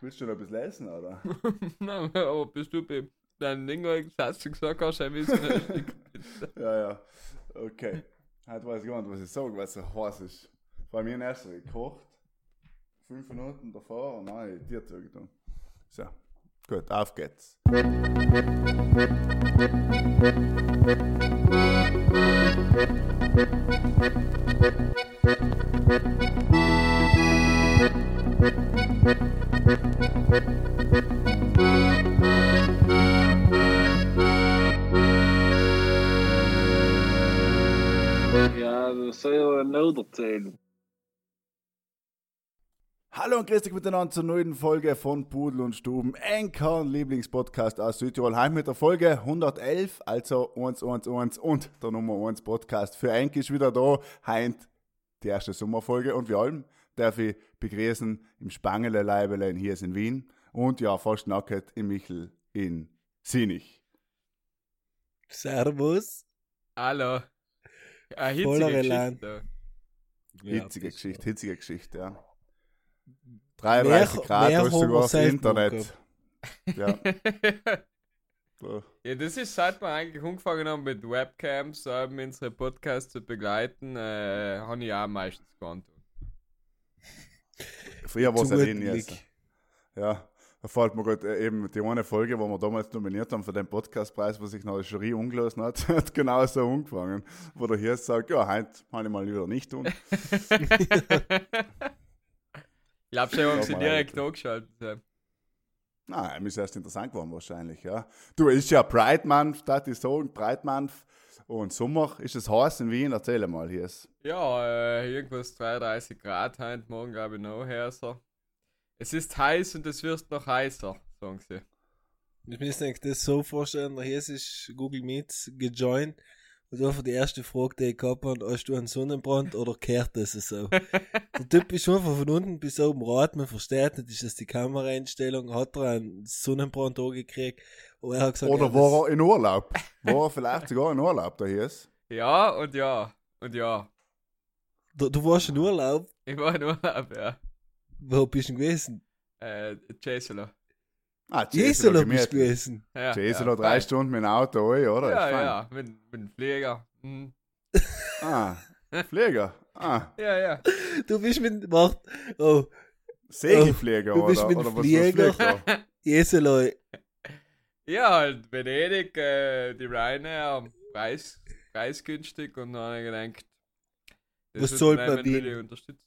Willst du noch etwas lesen, oder? Nein, aber bist du bei deinem Ding hast du gesagt, hast du ein bisschen. ja, ja. Okay. Heute weiß nicht, was ich sage, weil es so heiß ist. Bei mir erst gekocht. Fünf Minuten davor und dann dir zugetan. So. Gut, auf geht's. Ja, das soll ja noch erzählen. Hallo und grüß dich miteinander zur neuen Folge von Pudel und Stuben, Enkern Lieblingspodcast aus Südtirol. Heim mit der Folge 111, also 111 und der Nummer 1 Podcast für Enk ist wieder da. Heint die erste Sommerfolge und wir allem darf ich begrüßen im Spangele Leibele hier in Wien und ja, fast nackt im Michel in Sinich. Servus. Hallo. Eine Voller hitzige Elan. Geschichte. Hitzige Geschichte, hitzige Geschichte, ja. 33 Mehr- Grad mehr hast du sogar auf Internet. Ja. so. ja, das ist seit wir eigentlich angefangen haben mit Webcams, um unsere Podcasts zu begleiten, äh, habe ich auch meistens gewandt. Früher war es Zu ja guten den jetzt. Ja, da fällt mir gerade äh, eben die eine Folge, wo wir damals nominiert haben für den Podcastpreis, wo sich noch die Jury umgelassen hat, hat genau so angefangen. Wo der hier sagt, ja, heute kann ich mal wieder nicht tun. Ich glaube schon, haben sie direkt angeschaltet. Nein, ist erst interessant geworden wahrscheinlich, ja. Du, ist ja Pride Month, das ist so, Pride Month. Und Sommer ist es heiß in Wien, erzähl mal hier. ist. Ja, äh, irgendwas 32 Grad heute, morgen glaube ich noch heißer. Es ist heiß und es wird noch heißer, sagen sie. Ich muss mir das so vorstellen, da hier ist Google Meet gejoint und einfach die erste Frage, die ich gehabt habe, hast du einen Sonnenbrand oder kehrt das so? Der Typ ist einfach von unten bis oben rot, man versteht nicht, ist das die Kameraeinstellung, hat er einen Sonnenbrand angekriegt gesagt, Oder ja, war er in Urlaub? War er vielleicht sogar in Urlaub, hier ist? Ja und ja und ja. du, du warst in Urlaub, Ich war in Urlaub, ja. wo bist du denn gewesen? Äh, Jesolo. Ah, Jesolo bist du gewesen. Ja, Jesolo ja, drei. Stunden mit dem Auto, oder? Ja, ja, mit, mit dem Flieger. Mhm. Ah, Flieger. Ah, Ja, ja. Du bist mit, warte, oh, Segelflieger Du bist oder, mit oder was Flieger. da? Jesolo, Ja, halt Venedig, äh, die Ryanair, Preis, preisgünstig und dann habe ich gedacht, Was zahlt man Wien? unterstützen.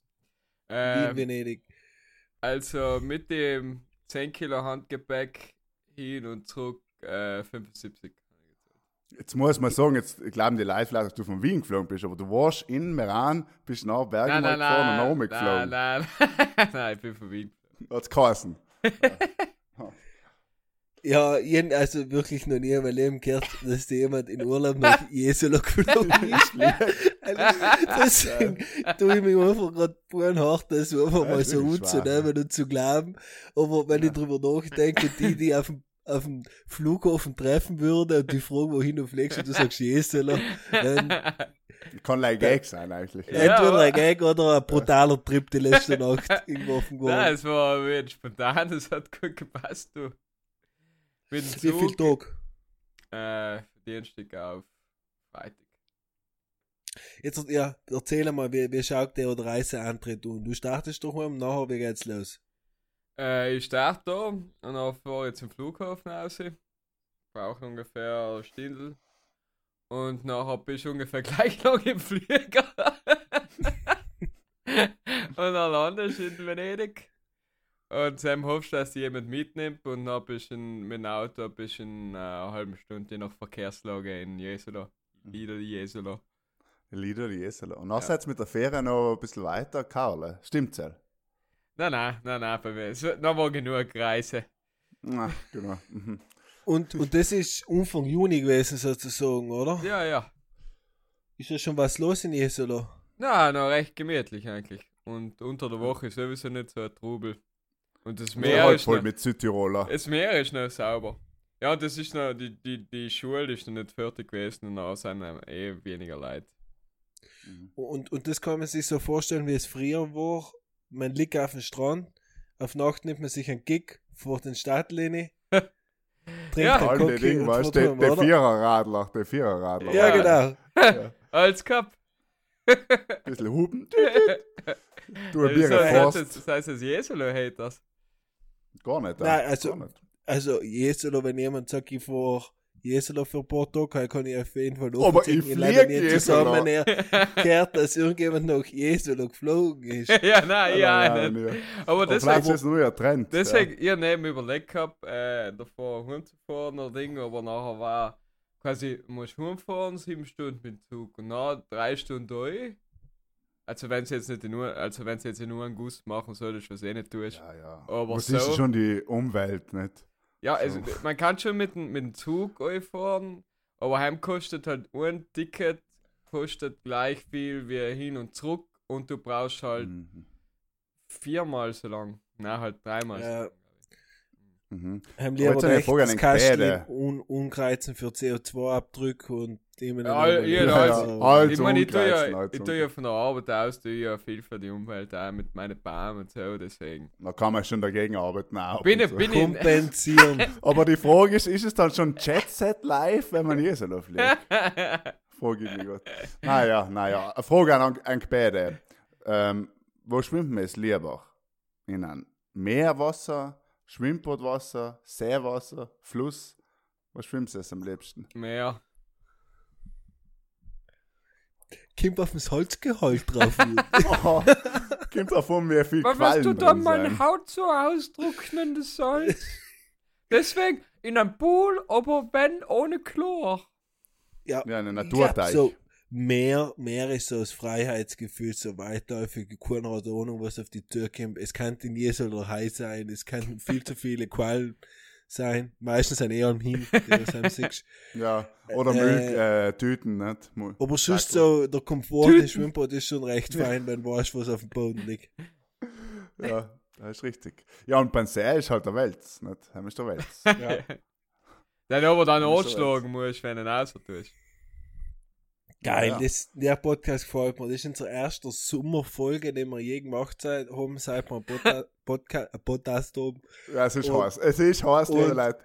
Wien, Ähm, Venedig. also mit dem 10 Kilo Handgepäck hin und zurück äh, 75. Jetzt muss man sagen, jetzt glauben die Leute vielleicht, dass du von Wien geflogen bist, aber du warst in Meran, bist nach Bergen Nein, nein, gefahren und nach nein, oben nein, geflogen. nein, nein, ich bin von Wien. Hat's geheißen. Ja, jeden, also wirklich noch nie in meinem Leben gehört, dass da jemand in Urlaub nach Jesolo geflogen ist. Also, Deswegen tue ich mich einfach gerade buren hart, das einfach Ja, mal so anzunehmen und zu glauben. Aber wenn ich drüber nachdenke, die, die auf dem, auf dem Flughafen treffen würde und die fragen, wohin du fliegst und du sagst Jesolo, dann Kann like Gag sein eigentlich. Ja, entweder ein Gag oder ein brutaler Trip die letzte Nacht irgendwo auf dem Nein, es war weird spontan, es hat gut gepasst, du. Wie viel Tag? äh, Dienstag auf Freitag. Jetzt, ja, erzähl mal, wie, wie schaut der Reiseantritt und Du startest doch mal, nachher, wie geht's los? Äh, ich starte da und dann fahre ich zum Flughafen raus. Brauche ungefähr eine Stunde. Und nachher bist du ungefähr gleich lang im Flieger. und dann landest du in Venedig. Und dann hoffst dass dich jemand mitnimmt und dann bist du in- mit dem Auto bis in äh, einer halben Stunde nach Verkehrslage in Jesolo. Wieder Jesolo. Lieder die Jesolo. Und dann Ja. seid ihr mit der Fähre noch ein bisschen weiter, Karl. Stimmt's ja? Nein, nein, nein, nein, bei mir. Es wird noch mal genug Reise. Ah, genau. Mhm. Und, und das ist Anfang Juni gewesen, sozusagen, oder? Ja, ja. Ist ja schon was los in Jesolo? Na, noch recht gemütlich eigentlich. Und unter der Woche ist sowieso nicht so ein Trubel. Und das Meer, Ja, ist voll noch, mit Südtiroler. das Meer ist noch sauber. Ja, und das ist noch, die, die, die Schule ist noch nicht fertig gewesen und da sind eh weniger Leute. Und, und das kann man sich so vorstellen, wie es früher war. Man liegt auf dem Strand, auf Nacht nimmt man sich einen Gig vor den Stadtlinie. trinkt Ja. Cocky Ding, und weißt du, der, der? Viererradler, der Viererradler. Ja, Ja. genau. Als Cup. Ein bisschen hupen. Du ein Das Bier heißt, das heißt, das Jesolo hat das. Gar nicht. ja. Nein, also- Gar nicht. Also, Jesolo, wenn jemand sagt, ich fahr Jesolo für ein paar Tage, kann ich auf jeden Fall Aber ich leider flieg nicht Jesolo. zusammen erklärt, dass irgendjemand nach Jesolo geflogen ist. ja, nein, ja, Nein, nicht. nein. Aber Aber deswegen, ist es nur ein Trend. deswegen ich neben überlegt gehabt, äh, davor rumzufahren oder Ding, aber nachher war quasi, musst rumfahren, sieben Stunden mit dem Zug und nach drei Stunden durch. Also wenn sie jetzt nicht nur, also wenn sie jetzt nur einen Guss machen solltest, was eh nicht tust. Ja, ja. Aber Was so- ist schon die Umwelt, nicht? Ja, also So. man kann schon mit, dem- mit dem Zug fahren, aber heim kostet halt ein Ticket, kostet gleich viel wie hin und zurück und du brauchst halt Mhm. viermal so lang. Nein, halt dreimal lang. Mhm. Haben Aber lieber jetzt eine echt Frage an das Gebäde. un unkreizen für CO2-Abdruck und dem Ja, ja, Ja, ja, ja. Halt ich meine, ich tue, ja, ich tue ja von der Arbeit aus tue ja viel für die Umwelt auch mit meinen Bäumen und so, deswegen. Da kann man schon dagegen arbeiten. Auch Bin so. bin ich, Kompensieren. Aber die Frage ist, ist es dann schon Jet Set live, wenn man hier so fliegt? Frage ich mich gut. Naja, naja. Eine Frage an, an beide. Ähm, wo schwimmt man es lieber? In einem Meerwasser, Schwimmbadwasser, Seewasser, Fluss? Wo schwimmt es am liebsten? mehr. Kommt auf das Holzgehalt drauf. Oh, kommt davon, wie viel Was Quallen wirst du dann meine. Haut so austrocknen, das Salz? Deswegen in einem Pool, aber wenn ohne Chlor. ja, Ja, eine Naturteich. so mehr, mehr ist so das Freiheitsgefühl so weitläufig. Keiner hat Ahnung, was auf die Tür kommt. Es kann in Jesel oder Hai sein. Es kann viel zu viele Quallen sein. Meistens sind eher am Hin. Ja, oder Äh, Müll, äh, Tüten, nicht? Mu- Aber sonst mal. so, der Komfort Tüten. des Schwimmbad ist schon recht fein, wenn du weißt, was auf dem Boden liegt. Ja, das ist richtig. Ja, und beim See ist halt der Wels, nicht? Heim ist der Wels. Ja. Den aber dann so anschlagen musst, wenn du ihn raus tust. Geil, Ja. das, der Podcast gefällt mir. Das ist unsere erste Sommerfolge, die wir je gemacht seit- haben, seit wir einen Podca Podca äh, Podcast haben. Ja, es ist Und- heiß. Es ist heiß, liebe und- Leute.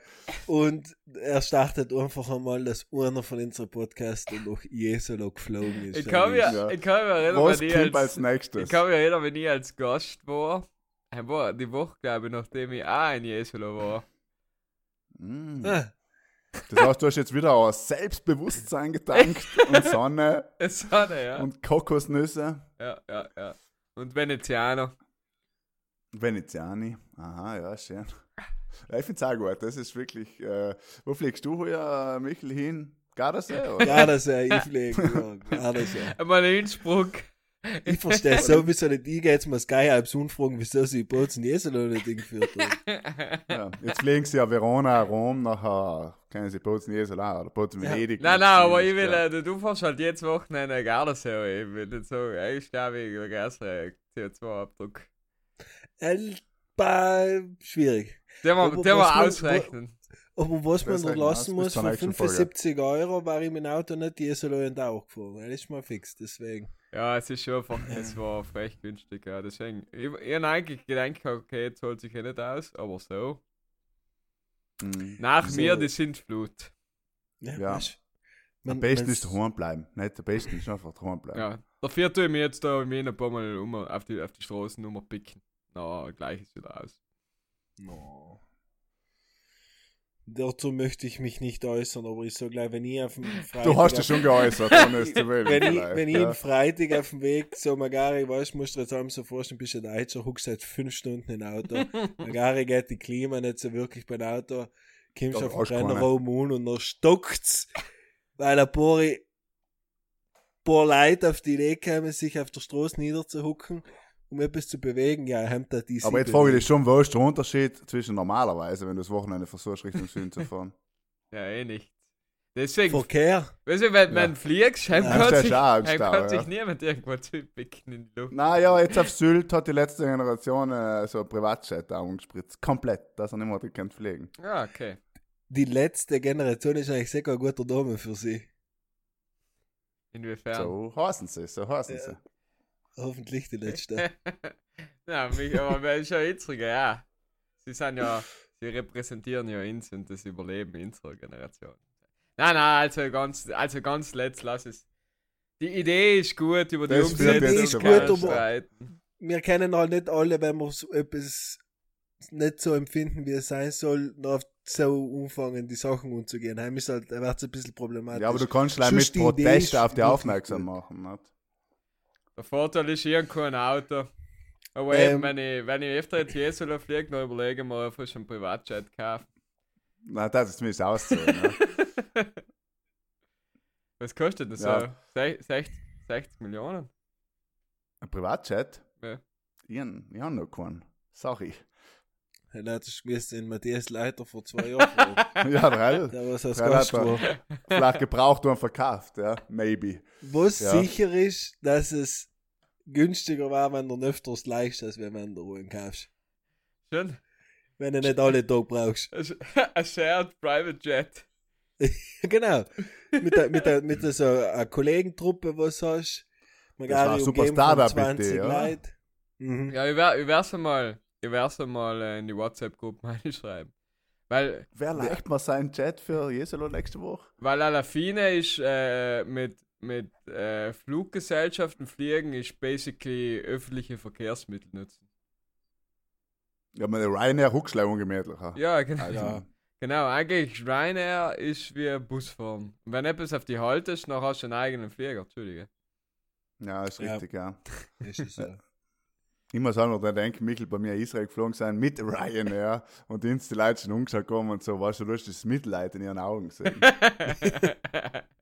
Und er startet einfach einmal, dass einer von unseren Podcasts nach Jesolo geflogen ist. Ich kann mich, Ja. ich kann mich erinnern, Was wenn ich als als, nächstes? ich kann mich erinnern, wenn ich als Gast war. War die Woche, glaube ich, nachdem ich auch in Jesolo war. Mm. Ah, Das heißt, du hast jetzt wieder aus Selbstbewusstsein getankt und Sonne er, ja. und Kokosnüsse. ja, ja, ja. Und Venezianer. Veneziani. Aha, ja, schön. Ja, ich finde es auch gut. Das ist wirklich. Äh, wo fliegst du hier, Michel, hin? Gardasee? Oder? ja, das ist ich fliege. Einmal in Innsbruck. Ich verstehe sowieso nicht. Ich gehe jetzt mal Sky Alps fragen, wieso sie Bozen Jesolo nicht hingeführt haben. Ja, jetzt fliegen sie ja Verona, Rom, nachher können sie Bozen Jesel auch, oder Bozen Ja. Venedig. Nein, nein, aber ich will, Ja. äh, du fährst halt jetzt Wochenende Gardasee. Ich will nicht so, ich glaube, ich will erstmal CO2-Abdruck. Äh, bah, schwierig. Den wir, Aber den wir was man- ausrechnen. Aber was man noch lassen muss, für nächsten Folge. 75 Euro war ich mit dem Auto nicht Jesolo und auch gefahren. Das ist mal fix, deswegen. Ja, es ist schon einfach, es war recht günstig, ja. Deswegen, ich, ich habe eigentlich gedacht, okay, jetzt zahlt sich eh nicht aus, aber so. Mhm. Nach So. mir die Sintflut. Ja. Am man- besten man's- ist daheim bleiben. Nicht am besten ist einfach daheim bleiben. Ja. Dafür tue ich mir jetzt da in Wien ein paar Mal um, auf die, auf die Straßen um picken. Na, gleich ist wieder aus. No. Dazu möchte ich mich nicht äußern, aber ich sage gleich, wenn ich auf dem Freitag. Du hast dich schon geäußert, ohne es zu wählen. wenn ich, wenn ich ja. am Freitag auf dem Weg so Magari, weißt du, musst du dir jetzt allem so vorstellen, bist du Deutscher, huckst seit fünf Stunden im Auto. Magari geht die Klima nicht so wirklich beim Auto, kommst auf den. Rennraum an und dann stockt's, weil ein paar, paar Leute auf die Idee kommen, sich auf der Straße niederzuhucken, um etwas zu bewegen. Ja, haben da die Aber jetzt frage ich dich schon, wo ist der Unterschied zwischen normalerweise, wenn du das Wochenende versuchst, Richtung Süden zu fahren? Ja, eh nicht. Deswegen, Verkehr. weißt du, wenn Ja. man fliegst, heim Ja, kann, sich, heim kann ja. sich niemand irgendwo zupicken in die Luft. Naja, jetzt auf Sylt hat die letzte Generation äh, so ein Privatjet angespritzt. Komplett, dass er nicht mehr kennt fliegen. Ja, okay. Die letzte Generation ist eigentlich sehr ein guter Name für sie. Inwiefern? So heißen sie, so heißen Ja. sie. Hoffentlich die letzte. Ja, mich, aber wer ist ja unsere, ja. Sie sind ja, sie repräsentieren ja uns und das Überleben unserer Generation. Nein, nein, also ganz, also ganz letzt lass es. Die Idee ist gut, über die Das Umsetzung jetzt gut, streiten. Wir kennen halt nicht alle, wenn wir so etwas nicht so empfinden, wie es sein soll, noch so anfangen, die Sachen umzugehen. Heim ist halt, da wird es ein bisschen problematisch. Ja, aber du kannst gleich Sonst mit Protest ist auf die aufmerksam gut. machen. Nicht? Der Vorteil ist, ich habe kein Auto. Aber Ähm. eben, wenn ich, wenn ich öfter jetzt Jesolo fliege, dann überlege ich mir, ob ich einen Privatjet kaufe. Na, das ist zumindest auszahlen. ne? Was kostet das Ja. so? Sech- 60, 60 Millionen? Ein Privatjet? Ja. Ich habe ich hab noch keinen. Sorry. Ja, nein, das schmiss den Matthias Leiter vor zwei Jahren. Ja, drei. Der was als Ja, Gast war. Vielleicht gebraucht und verkauft, ja. Maybe. Was Ja. sicher ist, dass es günstiger war, wenn du öfters leihst, als wenn du einen kaufst. Schön. Wenn du nicht alle Tage brauchst. Ein Shared Private Jet. genau. Mit der, mit der, mit der so einer Kollegentruppe, was hast. Man Das war ein super Startup-Idee, ja. Leute. Mhm. Ja, ich ich werd's einmal, ich werd's einmal äh, in die WhatsApp-Gruppe reinschreiben. Weil, Wer leicht mal seinen Jet für Jesolo nächste Woche? weil Alafine ist äh, mit, mit äh, Fluggesellschaften fliegen, ist basically öffentliche Verkehrsmittel nutzen. Ja, mit der Ryanair Huckschlau ungemütlicher. Ja, genau. Also, Ja. Genau, eigentlich Ryanair ist wie Busfahren. Und wenn etwas auf die Halt ist, dann hast du einen eigenen Flieger, Entschuldige. ja, ist Ja. richtig, ja. Ist es so. Ich muss auch noch dran denken, Michael bei mir in Israel geflogen sein mit Ryanair und die Leute schon umgeschaut kommen und so, weißt du, du hast das Mitleid in ihren Augen gesehen.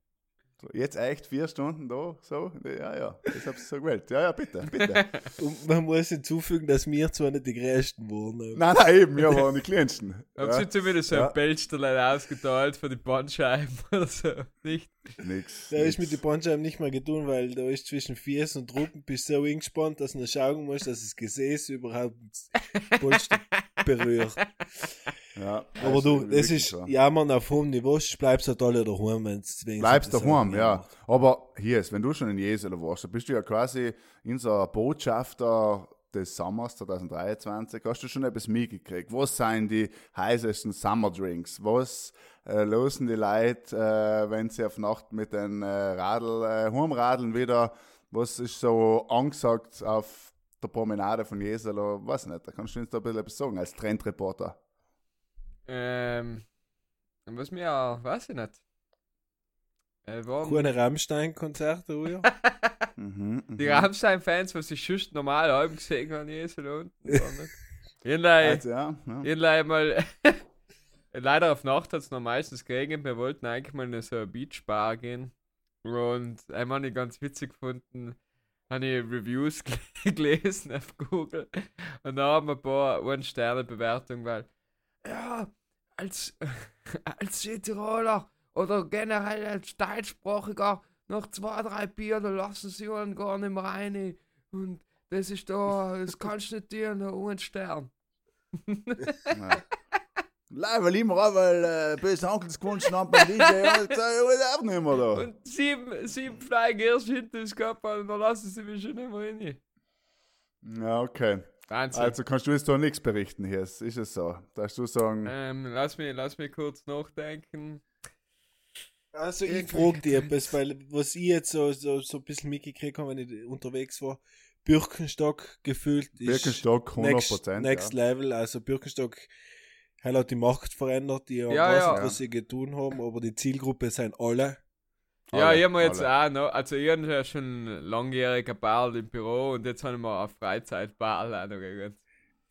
So, jetzt echt vier Stunden da, so? Ja, ja, das hab's so gewählt. Ja, ja, bitte, bitte. Und man muss hinzufügen, dass wir zwar nicht die Größten waren. nein, nein, eben, wir waren die kleinsten. Haben Ja, sie zumindest so Ja. ein Pelsterlein ausgeteilt für die Bandscheiben oder so? Nicht? nix. Da ist nix. mit den Bandscheiben nicht mehr getan, weil da ist zwischen Fies und Rücken bist so eingespannt, dass du schauen musst, dass das Gesäß überhaupt das Polster berührt. Ja, Aber du, das ist so. jammern auf hohem Niveau, bleibst halt alle daheim, wenn es Bleibst das daheim, ja. Aber hier ist, wenn du schon in Jesolo warst, dann bist du ja quasi unser Botschafter des Sommers 2023. Hast du schon etwas mitgekriegt? Was sind die heißesten Summer Drinks? Was äh, losen die Leute, äh, wenn sie auf Nacht mit den äh, Radl, äh, Heimradeln wieder? Was ist so angesagt auf der Promenade von Jesolo? Weiß nicht, da kannst du uns da ein bisschen etwas sagen als Trendreporter. Ähm, was mir, weiß ich nicht. Äh, Keine Rammstein-Konzerte, oder? Mhm, die mhm. Rammstein-Fans, was ich schon normal haben gesehen so da unten. nicht. Irgendwie, Also, ja, ja. irgendwie mal, leider auf Nacht hat es noch meistens geregnet, wir wollten eigentlich mal in so eine Beachbar gehen. Und einmal habe ich ganz witzig gefunden, habe ich Reviews gelesen auf Google. Und da haben wir ein paar Ein-Sterne-Bewertungen, weil, ja, als, als Südtiroler oder generell als Deutschsprachiger, nach zwei, drei Bier, da lassen sie einen gar nicht mehr rein. Und das ist da, das kannst du nicht dir, nur ein Stern. Ja. Nein, weil immer auch, weil äh, böse Onkels gewünscht haben beim DJ, ich nicht mehr da. Und sieben, sieben fliegen erst hinter das Körper und dann lassen sie mich schon nicht mehr rein. Ja, okay. Wahnsinn. Also kannst du jetzt da nichts berichten hier, ist es so? Darfst du sagen, ähm, lass, mich, lass mich kurz nachdenken. Also ich frage dich ganz- etwas, weil was ich jetzt so, so, so ein bisschen mitgekriegt habe, wenn ich unterwegs war, Birkenstock gefühlt ist Birkenstock 100%. next, next ja. Level, also Birkenstock hat auch die Macht verändert, die haben Ja, ja, ja. was sie getan haben, aber die Zielgruppe sind alle. ja, Alle, ich habe mir jetzt alle. auch noch, also ich habe ja schon langjähriger Ball im Büro und jetzt habe ich mir eine Freizeitball auch noch gegönnt.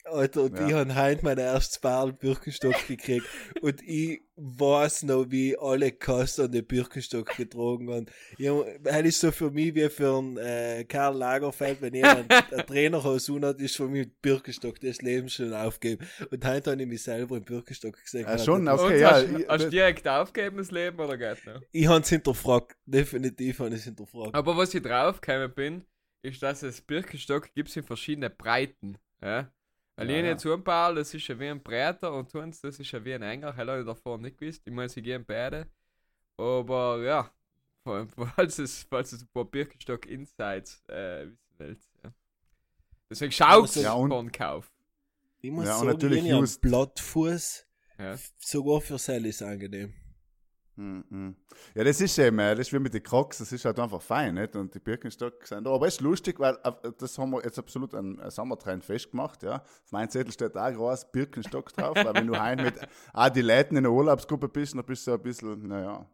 Alter, und Ja. ich habe heute mein erstes Paar Birkenstock gekriegt und ich weiß noch, wie alle Kassen den Birkenstock getragen haben. Ich Das ist so für mich wie für einen äh, Karl Lagerfeld, wenn jemand ein Trainerhaus hat, ist für mich Birkenstock das Leben schon aufgeben. Und heute habe ich mich selber im Birkenstock gesehen. Ja, schon, Okay, und ja, hast, ich- hast du direkt aufgegeben das Leben oder geht noch? Ich habe es hinterfragt. Definitiv habe ich es hinterfragt. Aber was ich draufgekommen bin, ist, dass es Birkenstock gibt in verschiedene Breiten. Ja? Weil Ja, ja. paar, das ist ja wie ein Breiter und Tuns, das ist ja wie ein enger. Habe ich davor nicht gewusst. Ich meine, sie gehen beide. Aber ja, vor- falls es, falls es ein paar Birkenstock Insights äh, wissen willst. Ja. Deswegen schaut Ja, und Kauf. Ich muss Ja, und sagen, natürlich Blattfuß, Ja. sogar für Sally ist angenehm. Mhm, mhm. Ja, das ist eben, äh, das ist wie mit den Crocs, das ist halt einfach fein, nicht? Und die Birkenstock sind da. Aber es ist lustig, weil äh, das haben wir jetzt absolut einen Sommertrend festgemacht, ja. Auf meinem Zettel steht auch groß Birkenstock drauf, weil wenn du heim mit Adiletten in der Urlaubsgruppe bist, dann bist du ein bisschen, naja.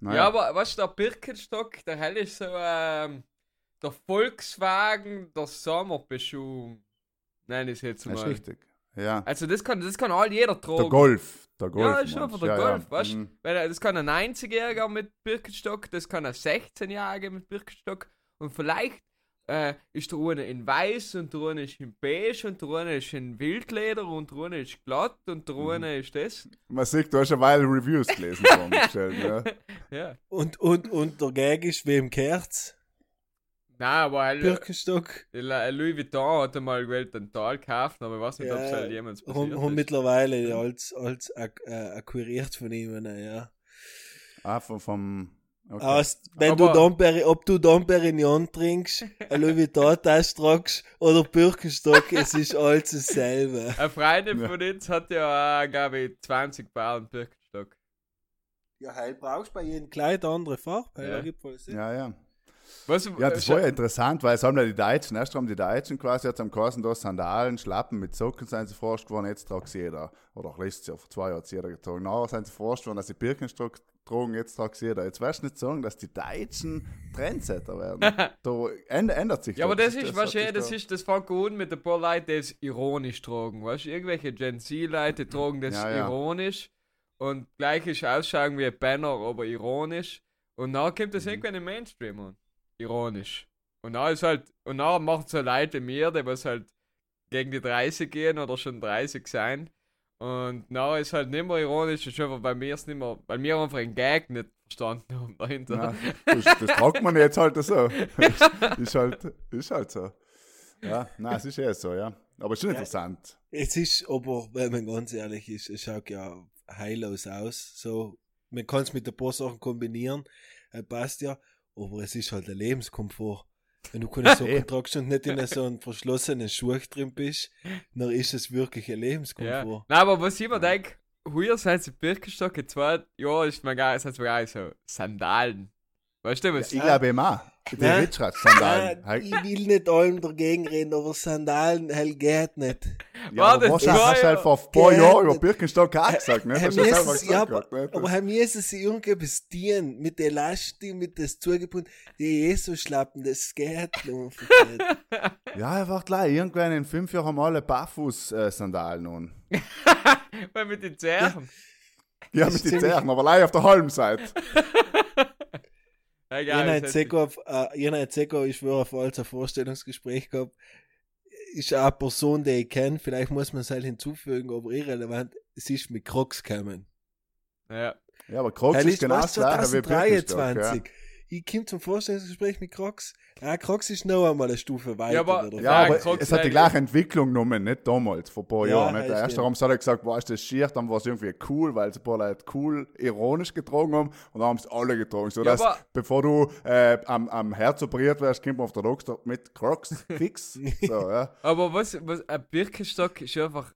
naja. Ja, aber was der Birkenstock, der hell ist so ähm, der Volkswagen der Sommerbeschuh. Nein, ist jetzt Das ist mal. richtig. Ja. Also das kann, das kann all jeder tragen. Der Golf. Der Golf. ja, ist schon du? der ja, Golf, ja. weißt du? Mhm. Weil äh, das kann ein 90-Jähriger mit Birkenstock, das kann ein 16-Jähriger mit Birkenstock und vielleicht äh, ist der eine in weiß und der eine ist in beige und der eine ist in Wildleder und der eine ist glatt und der Mhm. eine ist das. Man sieht, du hast eine Weile Reviews gelesen von ja. Ja. Und, und, und der Gag ist, wem kehrt's? Nein, aber ein Birkenstock. Louis Vuitton hat einmal gewählt einen Tal gekauft, aber ich weiß nicht, ob es Ja, halt jemals passiert haben ist. mittlerweile als, als ak äh, akquiriert von ihm, na ja. Ah, vom, vom okay. Aus, wenn Aber- du Dom ob du Dom Perignon trinkst, ein Louis Vuitton-Tasch tragst oder Birkenstock, es ist alles dasselbe. Eine Freundin Ja. von uns hat ja, glaube ich, 20 Pound Birkenstock. Ja, heil brauchst bei jedem Kleid eine andere Farbe. Ja. gibt voll Sinn. Ja, ja. Was, Ja, das war ja interessant, weil es haben ja die Deutschen, erst haben die Deutschen quasi jetzt am Kassen da Sandalen, Schlappen mit Socken sind sie forscht geworden, jetzt tragt jeder. Oder auch letztes Jahr, vor zwei Jahren hat jeder getragen. Nachher sind sie forscht worden, dass sie Birkenstock tragen, jetzt tragt jeder. Jetzt wirst du nicht sagen, dass die Deutschen Trendsetter werden. da änd- ändert sich Ja, aber das ist, hat weißt du, sich das da- ist, das fängt an mit ein paar Leuten, die es ironisch tragen. Weißt du, irgendwelche Gen Z-Leute tragen das Ja, ja. ironisch und gleich ist ausschauen wie ein Banner, aber ironisch. Und dann kommt Mhm. das irgendwann im Mainstream an. Ironisch. Und dann ist halt, und dann macht so Leute wie mir, die was halt gegen die 30 gehen oder schon 30 sein. Und dann ist halt nicht mehr ironisch, ist einfach bei mir ist nicht mehr, weil wir einfach einen Gag nicht verstanden haben dahinter. Ja, das, das tragt man jetzt halt so. ist, halt, ist halt so. Ja, nein, es ist eh so, ja. Aber schon interessant. Es ist aber, wenn man ganz ehrlich ist, es schaut ja heillos aus. So, man kann es mit ein paar Sachen kombinieren, äh, passt ja, aber es ist halt ein Lebenskomfort. Wenn du keine. Socken tragst und nicht in so einem verschlossenen Schuh drin bist, dann ist es wirklich ein Ja. Lebenskomfort. Nein, aber was ich mir denke, früher sind sie Birkenstock, in zwei Jahren ist mir sind mir geil so Sandalen. Weißt du, was? Ich glaube eben auch. Die Nein. Ritschratz-Sandalen. Nein, ich will nicht allem dagegen reden, aber Sandalen hell geht nicht. Ja, War aber das was hast du halt vor ein paar Jahren über. Birkenstock auch gesagt, ne? Herr Hast du ja, gesagt, aber, gehabt, ne? aber Herr Mies, es irgendetwas dienen, mit der Elastik, mit das zugebunden, die eh so schlappen, das geht einfach nicht. Ja, er war gleich. Irgendwann in fünf Jahren mal alle Barfuß-Sandalen nun. Weil mit den Zähren. Ja, Das mit den Zähren, aber allein auf der Halmseite. Ja, Jena geil. hat das Zeko, auf- äh, Jena ich schwöre, auf als ein Vorstellungsgespräch gehabt, ist auch eine Person, die ich kenne, vielleicht muss man es halt hinzufügen, aber irrelevant, es ist mit Crocs gekommen. Ja. Ja, aber Crocs ist ist genau das gleiche wie Birkenstock. 2023. Ich komme zum Vorstellungsgespräch mit Crocs. Ja, Crocs ist noch einmal eine Stufe weiter. Ja, aber- oder? Ja, aber Crocs es hat die gleiche Entwicklung genommen, nicht damals, vor ein paar Ja, Jahren. Nicht? Der erste. Raum hat er gesagt, was ist das schier, dann war es irgendwie cool, weil es ein paar Leute cool, ironisch getragen haben und dann haben es alle getragen. So Ja, dass, aber- bevor du äh, am, am Herz operiert wirst, kommt man auf der Doktor mit Crocs fix. so, ja. Aber was, was, ein Birkenstock ist einfach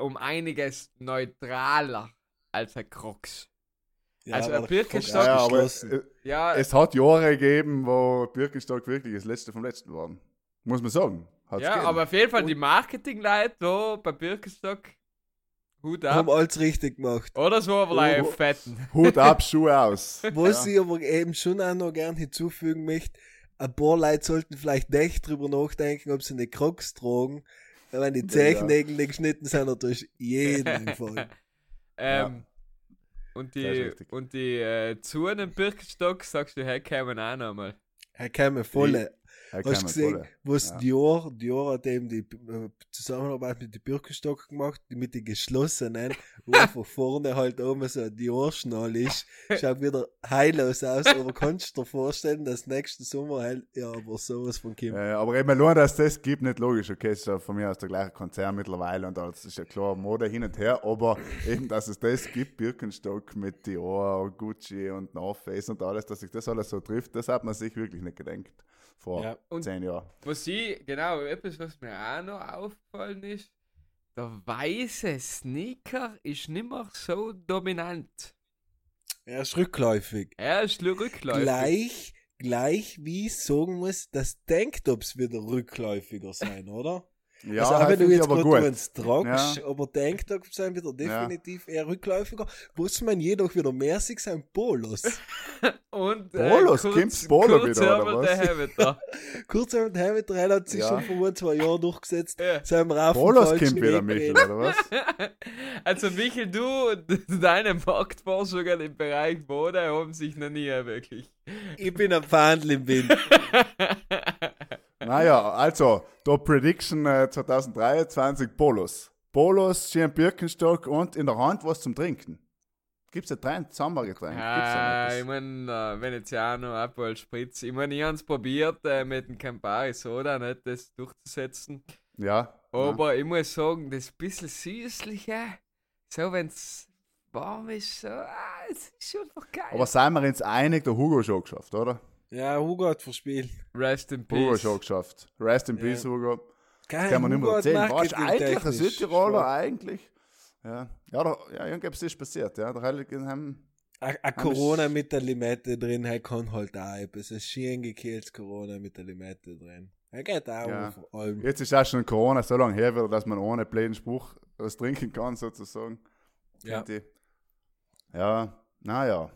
um einiges neutraler als ein Crocs. Ja, also Birkenstock- ja, aber geschlossen. äh, Ja, es hat Jahre gegeben, wo Birkenstock wirklich das letzte vom letzten waren. Muss man sagen. Hat's ja gegeben. aber auf jeden Fall Und- die Marketing-Leute da bei Birkenstock, Hut haben ab. alles richtig gemacht. Oder so, aber like Oh. fetten. Hut ab, Schuhe aus. Was ja. ich aber eben schon auch noch gern hinzufügen möchte, ein paar Leute sollten vielleicht nicht drüber nachdenken, ob sie eine Crocs tragen, weil wenn die Ja. Zehennägel nicht geschnitten sind, durch jeden Fall. Ähm, Und die, und die äh, Zuhren im Birkenstock, sagst du, hey, kommen auch nochmal. Er käme volle. Er Hast du gesehen, voll. was Ja. Dior, Dior hat eben die äh, Zusammenarbeit mit den Birkenstock gemacht, mit den geschlossenen, wo einfach vorne halt oben so ein Dior-Schnall ist. Schaut wieder heillos aus, aber kannst du dir vorstellen, dass nächsten Sommer halt, ja, aber sowas von Kim. Ja, aber eben nur, dass das gibt, nicht logisch. Okay, es ist ja von mir aus der gleiche Konzern mittlerweile und alles ist ja klar, Mode hin und her, aber eben, dass es das gibt, Birkenstock mit Dior, Gucci und North Face und alles, dass sich das alles so trifft, das hat man sich wirklich nicht gedenkt. Vor Ja. Und- zehn Jahren. Was ich, genau, etwas, was mir auch noch aufgefallen ist, der weiße Sneaker ist nicht mehr so dominant. Er ist rückläufig. Er ist nur rückläufig. Gleich, gleich wie ich sagen muss, dass Tanktops wieder rückläufiger sein, oder? Ja, also auch wenn du jetzt gut. eins tragst, Ja. aber Tanktops sind wieder definitiv eher rückläufiger. Was man jedoch wieder mehr sieht, sind Polos. Und Polos, kurz- Kim's Polo wieder, oder was? Hemder. Kurzerhand Hamilton der hat sich Ja. schon vor ein, zwei Jahren durchgesetzt. Ja. Dem Polos falschen kommt wieder, Michel, oder was? Also Michael, du und deine Marktforschungen im Bereich Mode haben sich noch nie wirklich. Ich bin ein Fandel im Wind. Naja, also, da Prediction äh, 2023 Polos. Polos, schön Birkenstock und in der Hand was zum Trinken. Gibt's ein Trend, Sommergetränk? Ja, da ich etwas? mein, äh, Veneziano, Aperol Spritz. Ich mein, ich hab's probiert, äh, mit dem Campari Soda nicht das durchzusetzen. Ja. Aber ich muss sagen, das bisschen süßliche, so wenn's warm ist, so, ah, es ist schon noch geil. Aber seien wir uns einig, der Hugo schon geschafft, oder? Ja, Hugo hat verspielt. Rest in Hugo peace. schon geschafft. Rest in Ja. peace, Hugo. Geil, Kann man nicht mehr erzählen. War eigentlich ein Südtiroler, schon- eigentlich. Ja, ja, da, ja irgendwas ist passiert, ja. Der Heiligen haben, Ein ein Corona mit der Limette drin, er kann halt auch etwas. Ein schön gekehltes Corona mit der Limette drin. Er geht auch Ja. auf allem. jetzt ist auch schon Corona so lange her wieder, dass man ohne blöden Spruch was trinken kann, sozusagen. Ja. Ja, naja.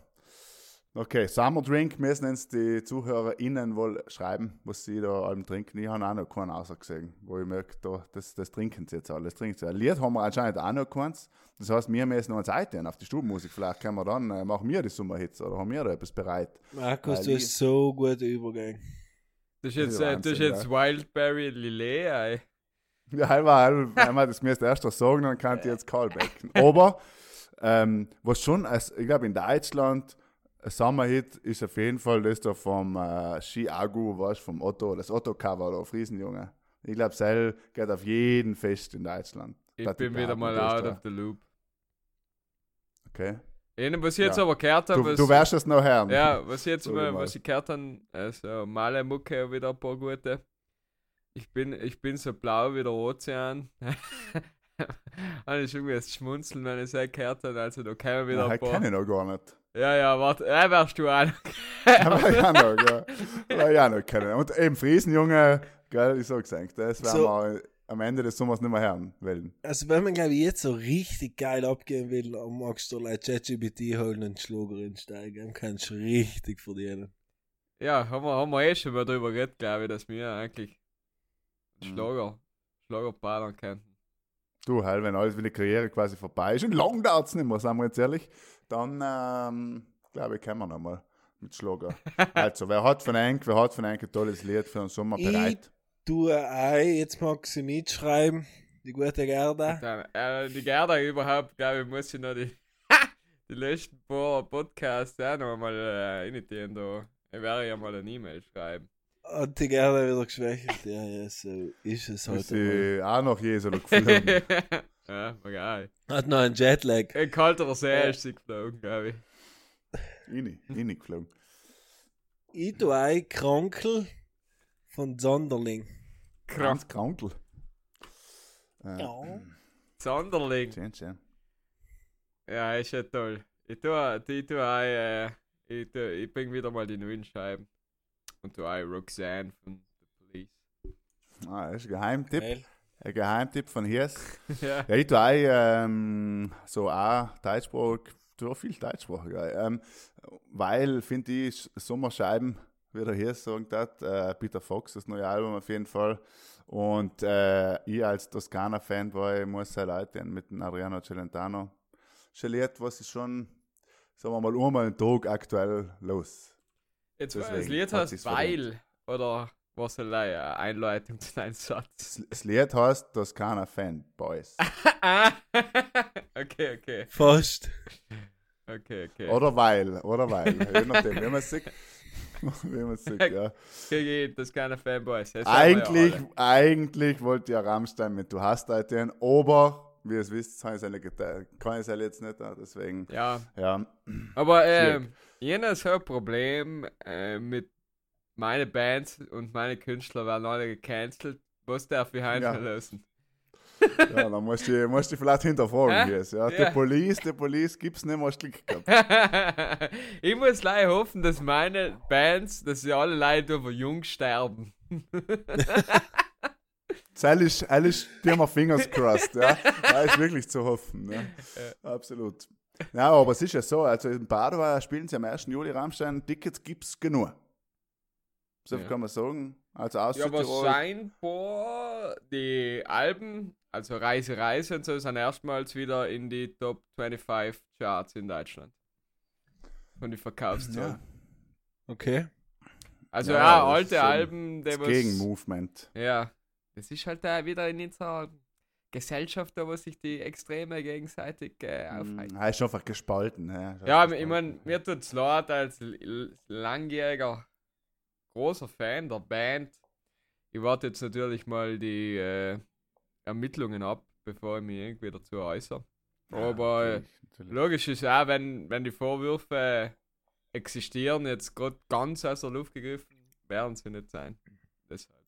Okay, Summer Drink müssen uns die ZuhörerInnen wohl schreiben, was sie da allem trinken. Ich habe auch noch keinen ausgesehen, wo ich merke, da, das, das trinken sie jetzt alles. Trinken sie. Ein Lied haben wir anscheinend auch noch keins. Das heißt, wir müssen uns einteilen auf die Stubenmusik. Vielleicht können wir dann, äh, machen wir die Sommerhits oder haben wir da etwas bereit. Markus, Weil du hast so gute Übergang. Das ist jetzt, Ja, äh, das ist Wahnsinn, jetzt Wildberry Lillet, ey. Ja, halber, einmal das müsst ihr erst noch sagen, dann kann ich jetzt callbacken. Aber, ähm, was schon, als, ich glaube in Deutschland, ein Sommerhit ist auf jeden Fall das da vom äh, Ski Agu, was vom Otto, das Otto-Cover da, Friesenjunge. Ich glaube, Seil geht auf jeden Fest in Deutschland. Ich Platte bin wieder mal out of the loop. Okay. Ihnen, was ich jetzt Ja. aber gehört habe, Du, was, du wirst es noch hören. ja, was ich jetzt mal, mal. was ich gehört habe, also Male Mucke wieder ein paar gute. Ich bin, ich bin so blau wie der Ozean. Und ich irgendwie das Schmunzeln, wenn ich es gehört habe, also da kämen wieder Ja, ein kenne paar. ich noch gar nicht. Ja, ja, warte, ja, wärst du auch noch. Aber ja noch, ja. Aber ja noch kennen. Und eben Friesenjunge, gell, ich sag's eigentlich, das werden So. wir am Ende des Sommers nicht mehr hören wollen. Also wenn man glaube ich jetzt so richtig geil abgehen will, dann magst du like ChatGPT holen und einen Schlager einsteigen. Dann kannst du richtig verdienen. Ja, haben wir, haben wir eh schon mal drüber geredet, glaube ich, dass wir eigentlich Mhm. Schlager, Schlager padern könnten. Du, halt, wenn alles, wenn die Karriere quasi vorbei ist, und lang dauert's nicht mehr, sagen wir jetzt ehrlich, dann, ähm, glaube ich, können wir noch mal mit Schlager. also, wer hat von Enk, wer hat von Enk ein tolles Lied für den Sommer Ich- bereit? Du ein, jetzt mag sie mitschreiben, die gute Gerda. Dann, äh, die Gerda überhaupt, glaube ich, muss ich noch die, die letzten paar Podcasts auch noch mal äh, reinziehen da. Ich werde ja mal eine E-Mail schreiben. Und die Gerda wieder geschwächt. Ja, ja, so ist es Ist halt. sie auch noch je so geflogen. Ja, war geil. Hat noch einen Jetlag. In kalter See Ja. ist sie geflogen, glaube ich. Inni, inni geflogen. Ich tu ein Krankel von Sonderling. Krank. Krankel. Äh, Ja. Sonderling. Schön, schön. Ja, ist ja toll. Ich tue, ich tue auch, äh, ich, tue, ich bring wieder mal die neuen Scheiben. Und tu auch Roxanne von The Police. Ah, das ist ein Geheimtipp. Geil. Ein Geheimtipp von Hiers. ja. Ja, ich tue auch, ähm, so auch Deutschsprachig, du auch viel Deutschsprachig, ja. ähm, weil, finde ich, Sommerscheiben, wie der Hiers sagen hat, äh, Peter Fox, das neue Album auf jeden Fall. Und äh, ich als Toskana-Fan war, ich muss ja Leute mit dem Adriano Celentano. Geliert, was ist schon, sagen wir mal, einmal einen Tag aktuell los. Jetzt Deswegen das Lied heißt Weil. Oder was soll ich? Eine Einleitung zu deinem Satz. Das, das Lied heißt Toskana Fanboys. Ah, okay, okay. Fast. Okay, okay. Oder weil, oder weil. Je nachdem, wie man es sieht. wie man es sieht, ja. Gegen das keine Fanboys. Wir Eigentlich, Ja eigentlich wollte ja Rammstein mit Du hast heute aber wie ihr es wisst, kann ich es alle geteilt. Kann ich es alle jetzt nicht, deswegen, ja, ja. aber ähm, ein Problem äh, mit meine Bands und meine Künstler werden alle gecancelt. Was darf ich heute Ja. Ja, dann musst du, musst du vielleicht hinterfragen, wie es. Ja, Ja. Die Police, die Police gibt's nicht mehr Glück gehabt. ich muss leider hoffen, dass meine Bands, dass sie alle Leute über jung sterben. Ist, alles, die haben Fingers crossed, ja. Da ist wirklich zu hoffen, ne? Absolut. Ja, aber es ist ja so, also in Padua spielen sie am 1. Juli Rammstein, Tickets gibt's genug. So viel Ja. kann man sagen. Also aus Ja, aber scheinbar die Alben, also Reise, Reise und so, sind erstmals wieder in die Top 25 Charts in Deutschland. Von den Verkaufszahlen. Ja, Okay. Also Ja, ja, alte Alben, der was- Gegenmovement. Ja, das ist halt da wieder in unserer Gesellschaft, da wo sich die Extreme gegenseitig äh, aufhalten. Er ist einfach gespalten. Ja, Ja, ich meine, mir tut's leid als langjähriger großer Fan der Band. Ich warte jetzt natürlich mal die äh, Ermittlungen ab, bevor ich mich irgendwie dazu äußere. Ja, Aber äh, natürlich, natürlich. logisch ist auch, wenn, wenn die Vorwürfe existieren, jetzt gerade ganz aus der Luft gegriffen, werden sie nicht sein. Deshalb.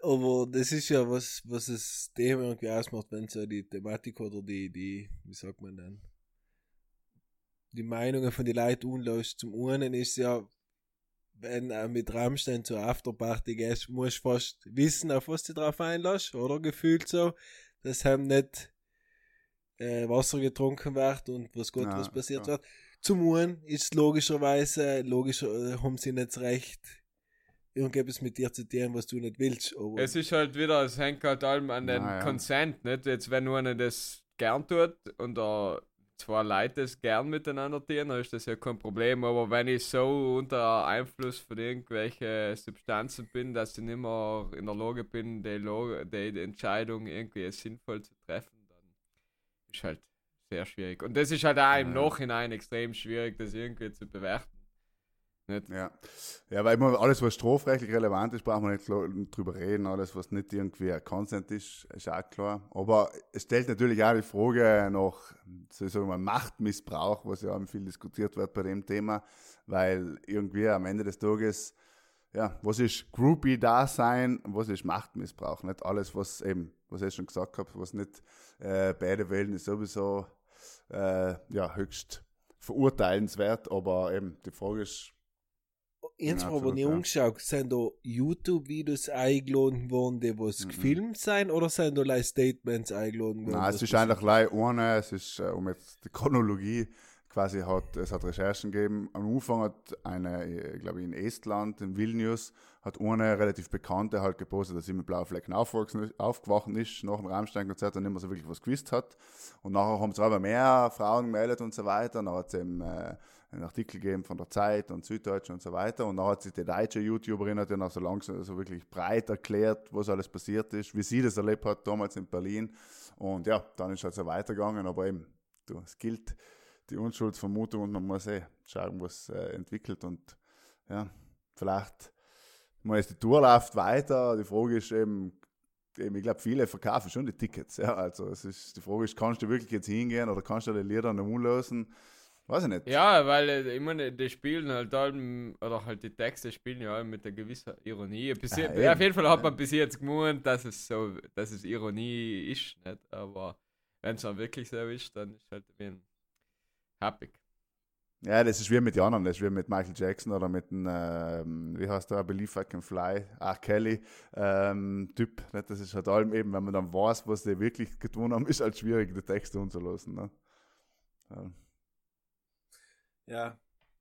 Aber das ist ja was, was das Thema irgendwie ausmacht, wenn so die Thematik oder die, die, wie sagt man denn, die Meinungen von den Leuten unlässt. Zum einen ist ja, wenn er mit Rammstein zur Afterparty gehst, musst du fast wissen, auf was du drauf einlässt, oder? Gefühlt so, dass hem nicht äh, Wasser getrunken wird und was Gott, Ja, was passiert ja. wird. Zum einen ist logischerweise, logischer, äh, haben sie nicht das Recht, irgendetwas mit dir zu tun, was du nicht willst. Aber Es ist halt wieder, es hängt halt allem an den Na ja. Consent, nicht? Jetzt, wenn einer das gern tut und da zwei Leute das gern miteinander tun, dann ist das ja kein Problem. Aber wenn ich so unter Einfluss von irgendwelchen Substanzen bin, dass ich nicht mehr in der Lage bin, die, Lo die, Entscheidung irgendwie sinnvoll zu treffen, dann ist halt sehr schwierig. Und das ist halt auch im. Nachhinein extrem schwierig, das irgendwie zu bewerten. Nicht? Ja. ja, weil immer alles, was strafrechtlich relevant ist, brauchen wir nicht drüber reden. Alles, was nicht irgendwie Consent ist, ist auch klar. Aber es stellt natürlich auch die Frage nach, so sagen wir, Machtmissbrauch, was ja viel diskutiert wird bei dem Thema, weil irgendwie am Ende des Tages, ja, was ist Groupie-Dasein, was ist Machtmissbrauch? Nicht alles, was eben, was ich schon gesagt habe, was nicht äh, beide Wellen ist sowieso äh, ja, höchst verurteilenswert, aber eben die Frage ist, Absolut, nicht ja. umgeschaut, sind da YouTube-Videos eingeladen worden, die was Mhm. gefilmt sein, oder sind da like Statements eingeladen worden? Nein, es ist eigentlich gleich ohne, es ist, äh, um jetzt die Chronologie quasi hat, es hat Recherchen gegeben. Am Anfang hat eine, ich glaube in Estland, in Vilnius, hat eine relativ bekannte halt gepostet, dass sie mit blauen Flecken aufgewacht ist, nach dem Rammstein-Konzert und nicht mehr so wirklich was gewusst hat. Und nachher haben es aber mehr Frauen gemeldet und so weiter. Und dann hat es eben äh, einen Artikel gegeben von der Zeit und Süddeutsche und so weiter. Und dann hat sich die deutsche YouTuberin hat dann auch so langsam so wirklich breit erklärt, was alles passiert ist, wie sie das erlebt hat damals in Berlin. Und ja, dann ist halt so weitergegangen, aber eben, du, es gilt die Unschuldsvermutung und man muss eh schauen, was äh, entwickelt und ja, vielleicht, man ist die Tour läuft weiter, die Frage ist eben, eben ich glaube, viele verkaufen schon die Tickets, ja, also es ist, die Frage ist, kannst du wirklich jetzt hingehen oder kannst du die Lieder noch umlösen? Weiß ich nicht. Ja, weil äh, ich meine, die spielen halt allem, oder halt die Texte spielen ja mit einer gewissen Ironie. Bis Ja, je- auf jeden Fall hat ja. man bis jetzt gemeint, dass es so, dass es Ironie ist, nicht? Aber wenn es dann wirklich so ist, dann ist halt ein happy. Ja, das ist wie mit den anderen, das ist wie mit Michael Jackson oder mit dem, ähm, wie heißt der, I Believe I Can Fly, R. Kelly, ähm, Typ. Nicht? Das ist halt allem eben, wenn man dann weiß, was die wirklich getan haben, ist halt schwierig, die Texte umzulassen. Ne? Ja. Ja,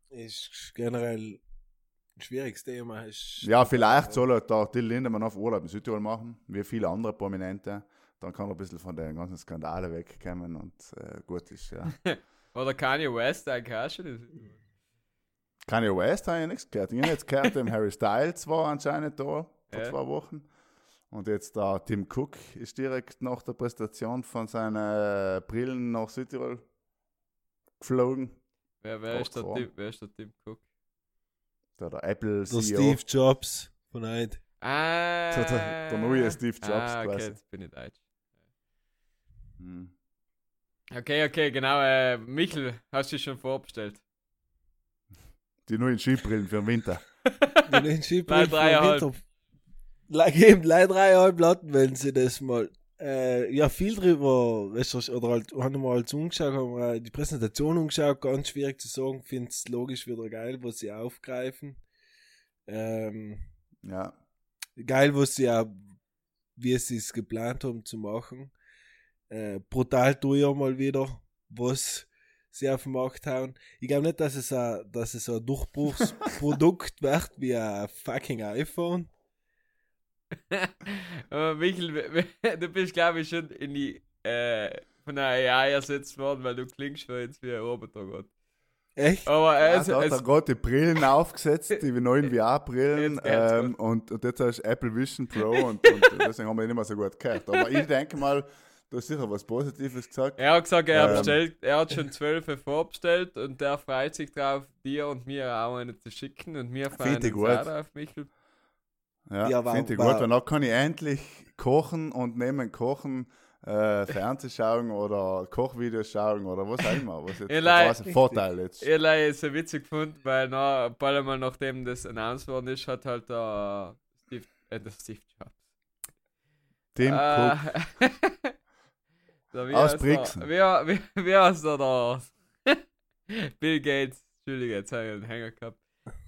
ist generell ein schwieriges Thema. Ist Ja, vielleicht soll er da Till Lindemann auf Urlaub in Südtirol machen, wie viele andere Prominente. Dann kann er ein bisschen von den ganzen Skandalen wegkommen und äh, gut ist, ja. Oder Kanye West, eigentlich auch schon. Kanye West habe ich nichts gehört. Ich habe jetzt gehört, dem Harry Styles war anscheinend da vor Ja. zwei Wochen. Und jetzt da Tim Cook ist direkt nach der Präsentation von seinen Brillen nach Südtirol geflogen. Wer, wer, ist der. Tim, wer ist der Tim Cook? Da der Apple der CEO. Steve Jobs von heute. Ah, Der- der- der neue Steve Jobs ah, okay, quasi. jetzt bin ich deutsch. Hm. Okay, okay, genau. Äh, Michel, hast du dich schon vorbestellt? Die neuen Skibrillen für den Winter. Wenn ein Chip Nein, dreieinhalb. Geben leider dreieinhalb Platten, wenn sie das mal. Äh, ja, viel drüber recherchiert, oder halt, haben wir mal umgeschaut, haben wir die Präsentation umgeschaut, ganz schwierig zu sagen, finde es logisch wieder geil, was sie aufgreifen. Ähm, Ja. geil, was sie auch, wie sie es geplant haben zu machen. Äh, brutal teuer mal wieder, was sie auf den Markt hauen. Ich glaube nicht, dass es, ein, dass es ein Durchbruchsprodukt wird wie ein fucking iPhone. Aber Michael, w- w- du bist, glaube ich, schon in die, äh, von der AI ersetzt worden, weil du klingst schon jetzt wie ein Roboter. Gott. Echt? Aber Ja, es, da hat er gerade die Brillen aufgesetzt, die neuen VR-Brillen. Ähm, und, und jetzt hast du Apple Vision Pro und, und deswegen haben wir ihn nicht mehr so gut gehört. Aber ich denke mal, du hast sicher was Positives gesagt. er hat gesagt, er, Ähm. bestellt, er hat schon zwölf vorbestellt und der freut sich drauf, dir und mir auch eine zu schicken und wir freuen Find ich uns gut. auch drauf, Michael. Ja, finde ich war- gut. Und dann kann ich endlich kochen und neben Kochen äh, Fernsehen schauen oder Kochvideos schauen oder was auch immer. Was jetzt leid- große Vorteil jetzt. Ich habe es so witzig gefunden, weil na, ein paar Mal nachdem das announced worden ist, hat halt der Steve, äh, der Steve Jobs. Tim Cook. Äh, wie Aus? Brixen. Wie heißt der da? Bill Gates, Entschuldige, jetzt habe ich einen Hänger gehabt.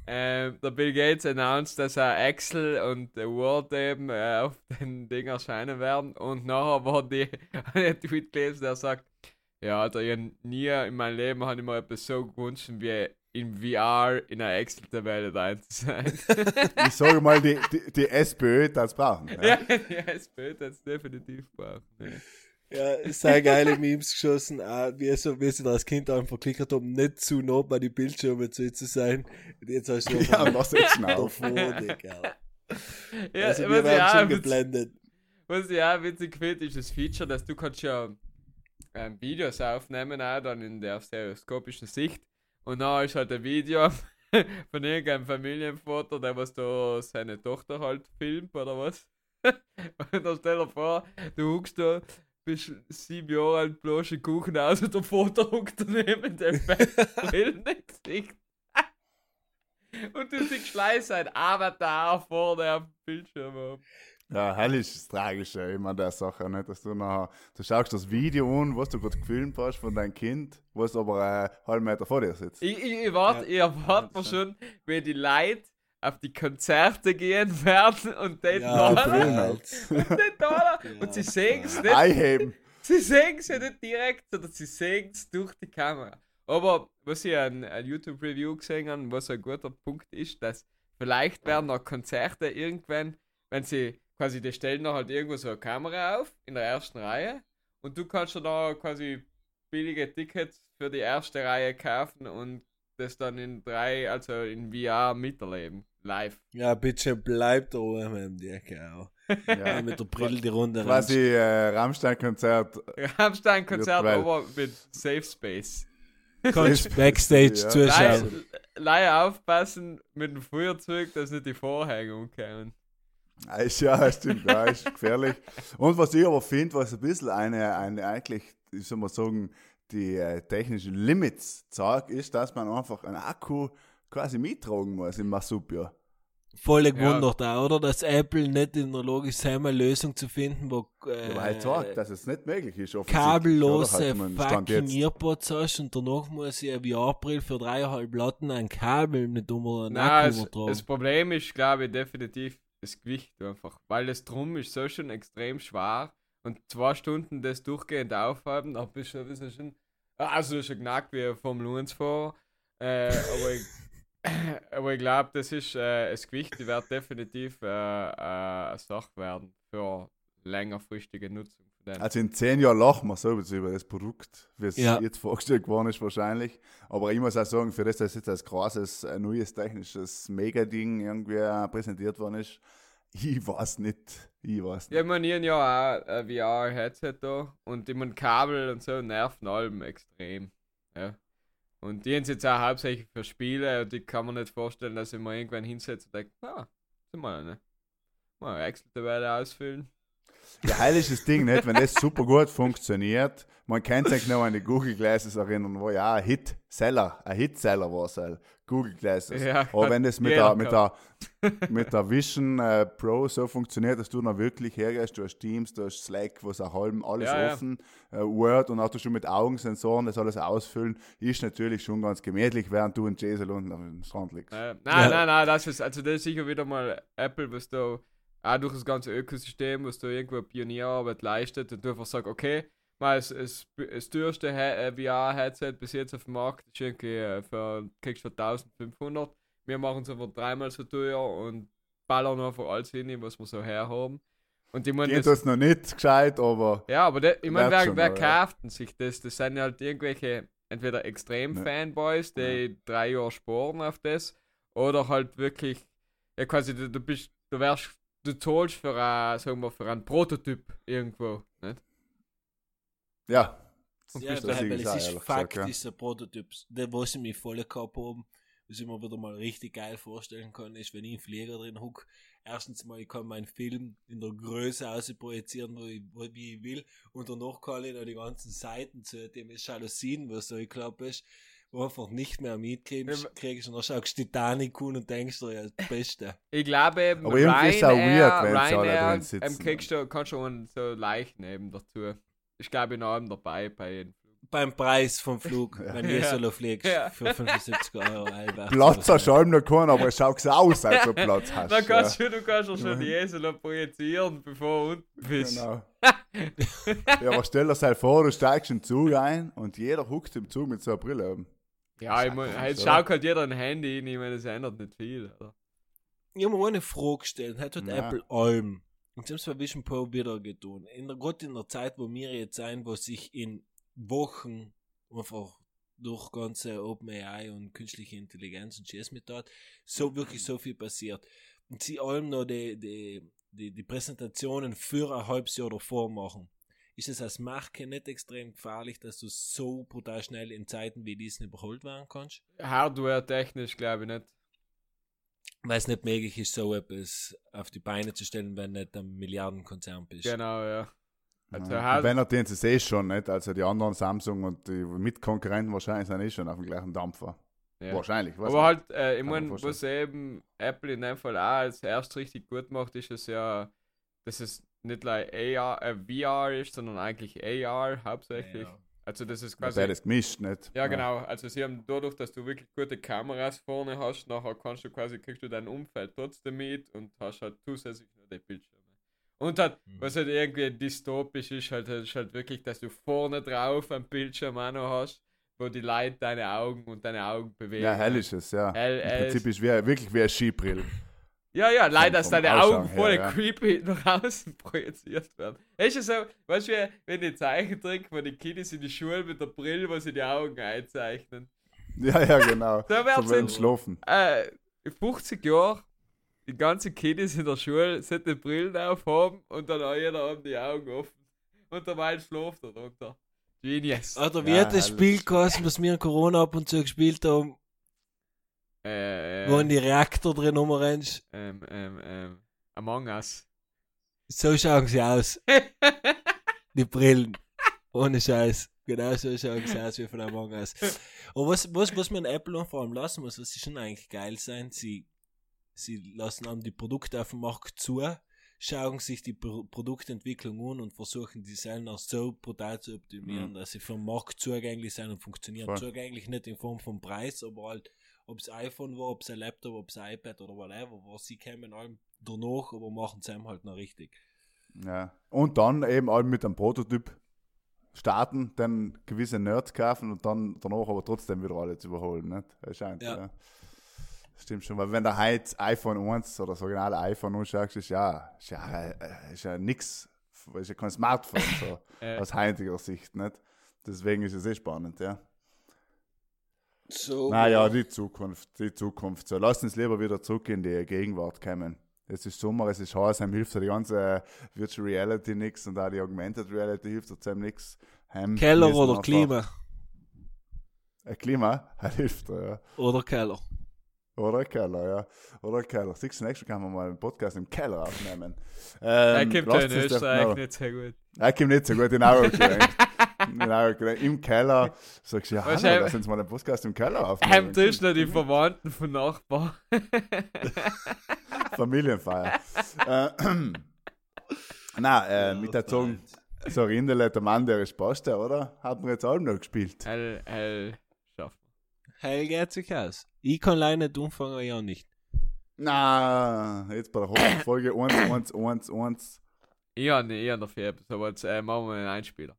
Ähm, der Bill Gates announced, dass er Excel und äh, Word eben äh, auf den Ding erscheinen werden. Und nachher war die ein Tweet gelesen, der sagt, ja, Alter, ich nie in meinem Leben habe ich mir etwas so gewünscht, wie in VR in einer Excel-Tabelle rein zu sein. Ich sage mal, die, die, die SPÖ das brauchen. Ja. ja, es wird jetzt definitiv brauchen. Ja. Ja, sehr geile Memes geschossen, auch wie, so, wie sie da als Kind einfach geklickt haben, nicht zu nah bei die Bildschirme zu, zu sein. Und jetzt hast du Ja, was jetzt schnell? davor, Digga. Ja, also wir ich werden auch schon geblendet. Was ich auch witzig finde, ist das Feature, dass du kannst ja ähm, Videos aufnehmen, auch dann in der stereoskopischen Sicht. Und dann ist halt ein Video von irgendeinem Familienvater, der was da seine Tochter halt filmt oder was. Und dann stell dir vor, du huckst da, bist sieben Jahre alt, bloß einen Kuchen aus der daneben dem Bett, Brillen im Gesicht. Und du siehst gleich sein Avatar vorne auf dem Bildschirm. Ja, hell ist das Tragische immer der Sache, nicht? dass du nachher, du schaust das Video an, was du gerade gefilmt hast von deinem Kind, was aber einen halben Meter vor dir sitzt. Ich, ich, ich warte Ja. ich erwarte mir schon, wie die Leute auf die Konzerte gehen werden und den Ja, Dollar, halt. und den Dollar, Ja, und sie sehen es nicht, Einheben. sie sehen es ja nicht direkt, sondern sie sehen es durch die Kamera. Aber was ich an, an YouTube-Review gesehen habe, was ein guter Punkt ist, dass vielleicht werden noch Konzerte irgendwann, wenn sie quasi, die stellen noch halt irgendwo so eine Kamera auf, in der ersten Reihe, und du kannst dann da quasi billige Tickets für die erste Reihe kaufen und das dann in drei, also in VR miterleben. Live. Ja, bitte bleib da oben im Decke auch. Ja. Mit der Brille die Runde Quasi äh, Rammstein-Konzert. Rammstein-Konzert, aber mit Safe Space. Kannst Backstage Ja. zuschauen. Leider aufpassen mit dem Feuerzeug, dass nicht die Vorhänge umkommen. Ah, Ja, stimmt, ja, ist gefährlich. Und was ich aber finde, was ein bisschen eine, eine eigentlich, ich soll mal sagen, die äh, technischen Limits zeigt, ist, dass man einfach einen Akku quasi mittragen muss im Marsupio. Voll Ja. gewundert auch, oder? Dass Apple nicht in der Lage ist, eine Lösung zu finden, wo äh, Aber halt sagt, dass es nicht möglich ist. kabellose? Halt fucking. Earpods hast und danach muss ich ein VR-Brill für dreieinhalb Platten ein Kabel mit um einen Nein, es, das Problem ist, glaube ich, definitiv das Gewicht einfach. Weil das Drum ist so schon extrem schwer und zwei Stunden das durchgehend aufhaben, da bist du schon, also schon knackt wie ein Formel 1 Fahrer. Äh, aber ich, aber ich glaube, das ist äh, das Gewicht, die wird definitiv äh, äh, eine Sache werden für längerfristige Nutzung. Also in zehn Jahren lachen wir sowieso über das Produkt, wie es Ja. jetzt vorgestellt worden ist wahrscheinlich. Aber ich muss auch sagen, für das, dass jetzt als großes, äh, neues technisches Mega-Ding irgendwie äh, präsentiert worden ist, ich weiß nicht. Ich weiß Ja, nicht. ich meine, ich ja auch ein VR-Headset da und ich meine, Kabel und so nerven allem extrem. Ja. Und die haben jetzt auch hauptsächlich für Spiele und ich kann mir nicht vorstellen, dass ich mir irgendwann hinsetze und denke, ah, sind wir eine. Mal Excel-Tabelle ausfüllen. Ja, heilig ist das Ding nicht, wenn das super gut funktioniert. Man kann sich noch an die Google Glasses erinnern, wo ja ein Hit-Seller, ein Hit-Seller war es. Google Glasses. Ja, Aber wenn das mit der, mit, der, mit der Vision äh, Pro so funktioniert, dass du noch wirklich hergehst, du hast Teams, du hast Slack, was auch halb alles Ja, ja. offen, äh, Word und auch du schon mit Augensensoren das alles ausfüllen, ist natürlich schon ganz gemütlich, während du in Jason unten am Strand liegst. Äh, nein, Ja. nein, nein, das ist, also das ist sicher wieder mal Apple, was da auch durch das ganze Ökosystem, was da irgendwo Pionierarbeit leistet und du einfach sagst, okay, mal das, das, das teuerste äh, VR-Headset bis jetzt auf dem Markt ist irgendwie äh, für, kriegst du für 1500. Wir machen es einfach dreimal so teuer und ballern einfach alles hin, was wir so herhaben. Und ich meine, Geht das, das noch nicht gescheit, aber ja, aber der, ich meine, wer, schon, wer aber ja. kauft denn sich das? Das sind halt irgendwelche, entweder Extrem-Fanboys, die drei Jahre sporen auf das, oder halt wirklich, ja quasi, du, du bist, du wärst, du zahlst für ein, sagen wir, für einen Prototyp irgendwo, nicht? ja. Ja, das weil, sehe weil ich es auch, ist ehrlich Ja. dieser Prototyp, der, wo sie mich voll gehabt haben, was ich mir wieder mal richtig geil vorstellen kann, ist, wenn ich im Flieger drin huck, erstens mal, ich kann meinen Film in der Größe ausprojizieren, wo ich, wo, wie ich will, und danach kann ich noch die ganzen Seiten zu dem Jalousien, was da geklappt ist, wo einfach nicht mehr mitkriegst, kriegst und dann schaust du Titanic an und denkst dir, ja, das Beste. Ich glaube eben, Aber irgendwie ist auch Ryanair, weird, wenn sie alle Ryanair, drin sitzen. ähm, kriegst du, kannst du einen so leicht nehmen dazu. Ich glaube, in allem dabei bei. Beim Preis vom Flug, wenn ihr Ja. solo fliegst, Ja. für 75 Euro. Albert. Platz hast du allem noch keinen, aber es schaut so aus, als du Platz hast. Dann kannst ja. du, du kannst ja schon die Esel projizieren, bevor du unten bist. Genau. ja, aber stell dir halt vor, du steigst in den Zug ein und jeder huckt im Zug mit so einer Brille oben. Ja, ich mein, komisch, schaut halt jeder ein Handy in, ich meine, das ändert nicht viel. Oder? Ich habe mir eine Frage gestellt. Hat Ja. Apple allem. Und sie haben es bei Vision Pro wieder getan. In der, gerade in der Zeit, wo wir jetzt sein, wo sich in Wochen einfach durch ganze OpenAI und künstliche Intelligenz und Chess mit dort so wirklich so viel passiert. Und sie allem noch die, die, die, die Präsentationen für ein halbes Jahr davor machen. Ist es als Marke nicht extrem gefährlich, dass du so brutal schnell in Zeiten wie diesen überholt werden kannst? Hardware-technisch glaube ich nicht. Weil es nicht möglich ist, so etwas auf die Beine zu stellen, wenn nicht ein Milliardenkonzern bist. Genau, ja. Also ja. Wenn er den eh schon nicht, also die anderen Samsung und die Mitkonkurrenten wahrscheinlich sind eh schon auf dem gleichen Dampfer. ja. Wahrscheinlich, Aber nicht. halt, äh, ich meine, was eben Apple in dem Fall auch als erst richtig gut macht, ist es ja, dass es nicht like AR, äh, VR ist, sondern eigentlich AR hauptsächlich. Ja. Also das ist quasi. beides gemischt, nicht? Ja, genau. Also sie haben dadurch, dass du wirklich gute Kameras vorne hast, nachher kannst du quasi, kriegst du dein Umfeld trotzdem mit und hast halt zusätzlich noch die Bildschirme. Und halt, Mhm. was halt irgendwie dystopisch ist, halt, ist halt wirklich, dass du vorne drauf am Bildschirm auch noch hast, wo die Leute deine Augen und deine Augen bewegen. Ja, hell ist es, ja. Hell, Im Prinzip ist wie, wirklich wie ein Skibrill. Ja, ja, leider, dass deine Augen her, voll ja. creepy nach außen projiziert werden. Ist es so, weißt du, wenn die Zeichentrick, wo die Kiddies in die Schule mit der Brille, wo sie die Augen einzeichnen. Ja, ja, genau. Da werden so sie Schlafen. äh, in 50 Jahren die ganzen Kiddies in der Schule sollte Brillen aufhaben und dann auch jeder haben die Augen offen. Und dabei schläft er drunter. Genius. Oder wie Ja, hat das alles. Spiel geheißen, was wir in Corona ab und zu gespielt haben, Äh, wo äh, in die Reaktor drin rumrennst? ähm, ähm, ähm, Among Us. So schauen sie aus, die Brillen. Ohne Scheiß. Genau so schauen sie aus wie von Among Us. Und was, was, was man Apple vor allem lassen muss, was sie schon eigentlich geil sein, sie, sie lassen einem die Produkte auf dem Markt zu, schauen sich die Pro Produktentwicklung an und versuchen die selber so brutal zu optimieren, Mhm. dass sie für den Markt zugänglich sind und funktionieren. Voll. Zugänglich nicht in Form von Preis, aber halt, ob es iPhone war, ob es ein Laptop, ob es ein iPad oder whatever, war sie kämen allem danach, aber machen es einem halt noch richtig. Ja. Und dann eben auch mit einem Prototyp starten, dann gewisse Nerds kaufen und dann danach aber trotzdem wieder alle zu überholen. Nicht? Erscheint, Ja. ja. Stimmt schon, weil wenn du heute iPhone 1 oder das originale iPhone anschaust, ist ja, ist ja, ist ja nix, ist ja kein Smartphone so, aus heutiger Sicht. Nicht? Deswegen ist es eh spannend, ja. So. Naja, die Zukunft, die Zukunft. So, lass uns lieber wieder zurück in die Gegenwart kommen. Es ist Sommer, es ist heiß, ihm hilft ja die ganze Virtual Reality nichts und auch die Augmented Reality hilft dazu nichts. Keller oder Klima? Ein Klima, er hilft, ja. Oder Keller. Oder Keller, ja. Oder Keller. Siehst du, nächstes Mal kann man mal einen Podcast im Keller aufnehmen. Er Ähm, kommt lasst ja in Österreich nicht so gut. Er kommt nicht so gut in Augen gelenkt. Im Keller. Sagst du, ja, hallo, Wahrscheinlich- lass uns mal einen Podcast im Keller Heim aufnehmen. triffst du die Verwandten von Nachbarn. Familienfeier. äh, na, äh, mit der Zunge. So Rindele, der Mann, der ist Poster, oder? Hat man jetzt auch noch gespielt. Hell, hell, schaff. Heil geht sich aus. Ich kann leider nicht umfangen, ja nicht. Na, jetzt bei der Folge 1, 1, 1, 1. Ich habe dafür etwas, aber jetzt äh, machen wir einen Einspieler.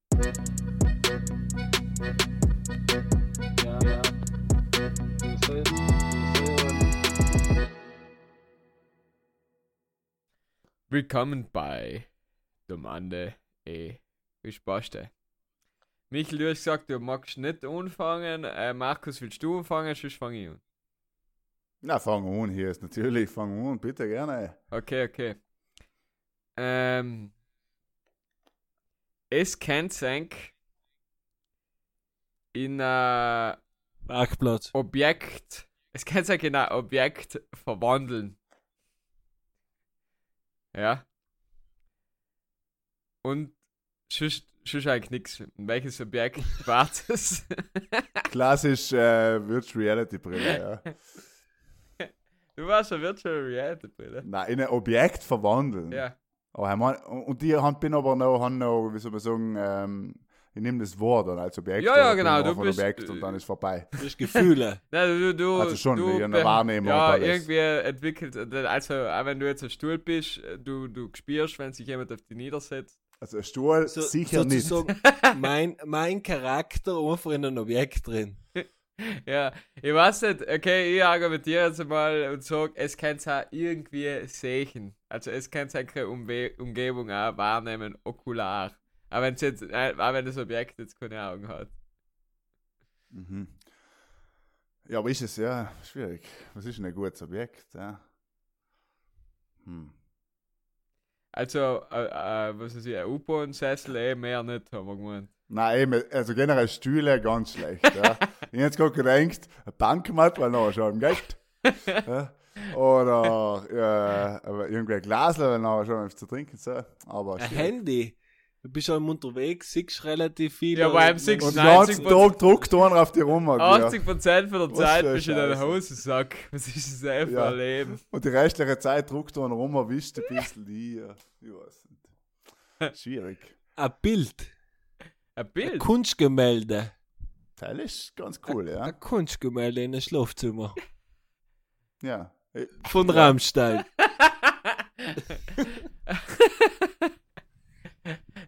Willkommen bei Domande e Gespaste. Michael, du hast gesagt, du magst nicht anfangen. Äh, Markus, willst du anfangen? Sonst fange ich an. Na, fang an hier ist natürlich. Fang an, bitte gerne. Okay, okay. Ähm, es kann sein, in ein Parkplatz. Objekt, es kann sich in ein Objekt verwandeln. Ja. Und sonst, sonst eigentlich nichts. Welches Objekt war das? Klassisch äh, Virtual Reality Brille, ja. du warst eine Virtual Reality Brille. Na, in ein Objekt verwandeln. Ja. Aber ich mein, und die haben, bin aber noch, haben noch, wie soll man sagen, ähm, ich nehme das Wort dann als Objekt. Ja, ja, genau, du ein bist- Objekt und dann ist vorbei. Das ist Gefühle. Nein, du, du, Also schon, du wie eine Wahrnehmung Ja, irgendwie entwickelt, also auch wenn du jetzt ein Stuhl bist, du, du spürst, wenn sich jemand auf dich niedersetzt. Also ein Stuhl So, sicher nicht. mein, mein Charakter einfach in einem Objekt drin. Ja, ich weiß nicht, okay, ich argumentiere jetzt mal und sage, es kann es auch irgendwie sehen. Also es kann seine Umwe Umgebung auch wahrnehmen, okular. Aber wenn's jetzt, äh, auch wenn das Objekt jetzt keine Augen hat. Mhm. Ja, aber ist es ja schwierig. Was ist denn ein gutes Objekt? Ja. Hm. Also, äh, äh, was weiß ich, ein U-Bahn-Sessel eh mehr nicht, haben wir gemeint. Nein, eben, also generell Stühle ganz schlecht. Ja. ich hab jetzt gerade gedacht, ein Bankmatt, weil nachher schon im Geld. ja. Oder äh, Glasel, weil nachher schon was zu trinken. So. Aber Ein. Handy. Du bist auch unterwegs, siehst relativ viel. Ja, aber im Und den 90 ganzen Tag druckt einer auf die rum. Ja. 80% von der Was Zeit für bist du in deinem. Hosensack. Was ist das einfach Ja. ein Leben? Und die restliche Zeit druckt einer rum, erwischt ein bisschen die. Ja. Ich weiß nicht. Schwierig. Ein Bild. Ein Ein Bild? Kunstgemälde. Das ist ganz cool, ja. Ein Kunstgemälde in einem Schlafzimmer. Ja. Von Ja. Rammstein.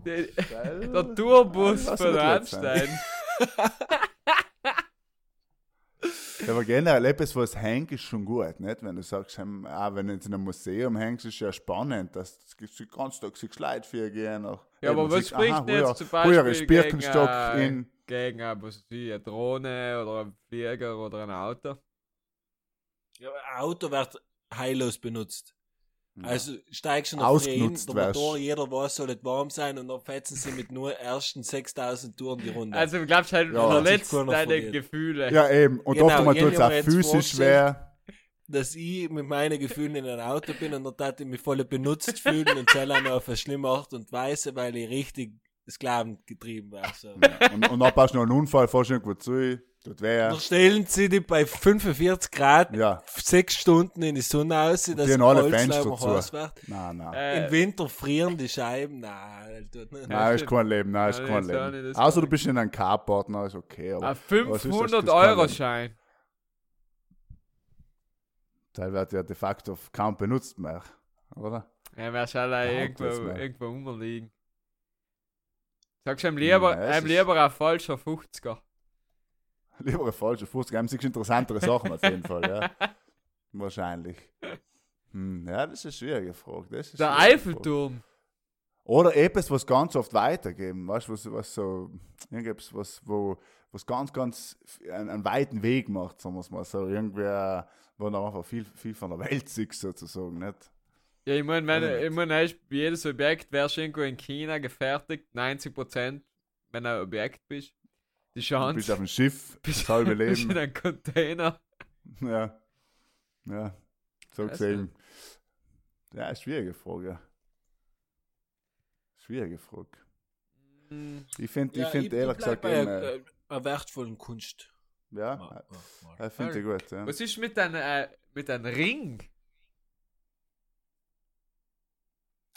Der, der Tourbus von. Rammstein. Ja, aber generell etwas, was hängt, ist schon gut, nicht? Wenn du sagst, ähm, auch wenn du jetzt in einem Museum hängst, ist ja spannend, dass du den ganzen Tag sich Leute für gehen. Auch, Ja, aber was siehst, spricht aha, denn jetzt früher- zum Beispiel ist Birkenstock gegen, äh, in. Gegen was ich, eine Drohne oder ein Flieger oder ein Auto? Ja, ein Auto wird heillos benutzt. Ja. Also steigst du noch Ausgenutzt früh in, der. Motor, jeder weiß, soll nicht warm sein und dann fetzen sie mit nur ersten 6000 Touren die Runde. Also du glaubst halt, Ja. verletzt deine verdient. Gefühle. Ja, eben. Und Genau, oftmals ich tut es auch physisch schwer. dass ich mit meinen Gefühlen in einem Auto bin und dann ich mich voll benutzt fühlen und zähle auch noch auf eine schlimme Art und Weise, weil ich richtig Sklaven getrieben war. So. Und, und dann passt noch ein Unfall, fährst du irgendwo zu, weh. Dann stellen sie dich bei 45 Grad Ja, sechs Stunden in die Sonne aus, dass die alle Fenster zu. nein, nein. Äh, Im Winter frieren die Scheiben. Nein, das tut nicht. Nein, ist kein Leben, nein, ist Nein, kein das Leben. das Außer auch du bist in einem Carport, ist okay. Aber ein was ist das? 500 Das kann Euro nicht. Schein. Teil wird ja de facto kaum benutzt mehr, oder? Ja, wer soll da Ja, irgendwo, das irgendwo rumliegen? Sagst du ihm lieber, Ja, lieber ein falscher 50er? Lieber eine falsche Fuß, haben sich interessantere Sachen auf jeden Fall, ja. Wahrscheinlich. Hm, ja, das ist eine schwierige Frage. Das ist Der Eiffelturm. Oder etwas, was ganz oft weitergeben, weißt du, was, was so, irgendetwas, was, wo, was ganz, ganz einen, einen weiten Weg macht, sagen wir es mal so. Irgendwer, wo dann einfach viel, viel von der Welt sieht, sozusagen, nicht? Ja, ich meine, wenn, ich meine, ist jedes Objekt du irgendwo in China gefertigt, 90%, wenn du ein Objekt bist. Die Du Chance, bist auf dem Schiff, bist, das halbe bist in Leben. einem Container. ja. Ja, so Weiß gesehen. Ja, schwierige Frage. Schwierige Frage. Hm, Ich finde, Ja, ich finde ehrlich gesagt, einer äh, äh, einer wertvollen Kunst. ja, Ma- ma- mal. finde ich gut. Ja. Was ist mit einem äh, mit einem Ring?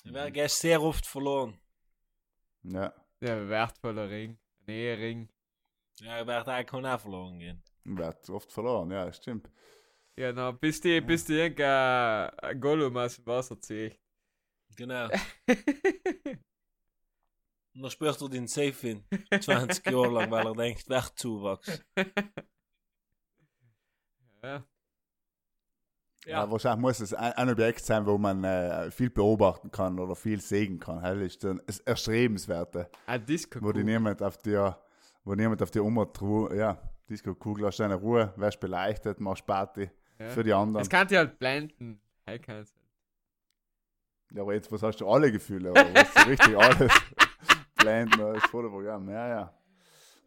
Ich werde gestern sehr oft verloren. ja. Der wertvoller Ring. Ein Ehering. Ja, ich werde eigentlich auch verloren gehen. Wird oft verloren, ja, stimmt. Ja, na, bis die, bis die irgendein ein Gollum aus dem Wasser zieht. Genau. Und dann sperrt er den Safe in. 20 Jahre lang, weil er denkt, Wertzuwachs. ja. Ja. wahrscheinlich muss es ein, ein Objekt sein, wo man äh, viel beobachten kann oder viel sehen kann. Das ist dann das Erstrebenswerte, Ein Disco. wo die niemand auf dir, wo niemand auf dir umhat, ja, Disco-Kugel, hast deine Ruhe, wirst beleuchtet, machst Party Ja. für die anderen. Das kann dich halt blenden. Hey, kann's. Ja, aber jetzt, was hast du alle Gefühle? Was so richtig alles blenden, das ist voll das Programm. Ja, ja.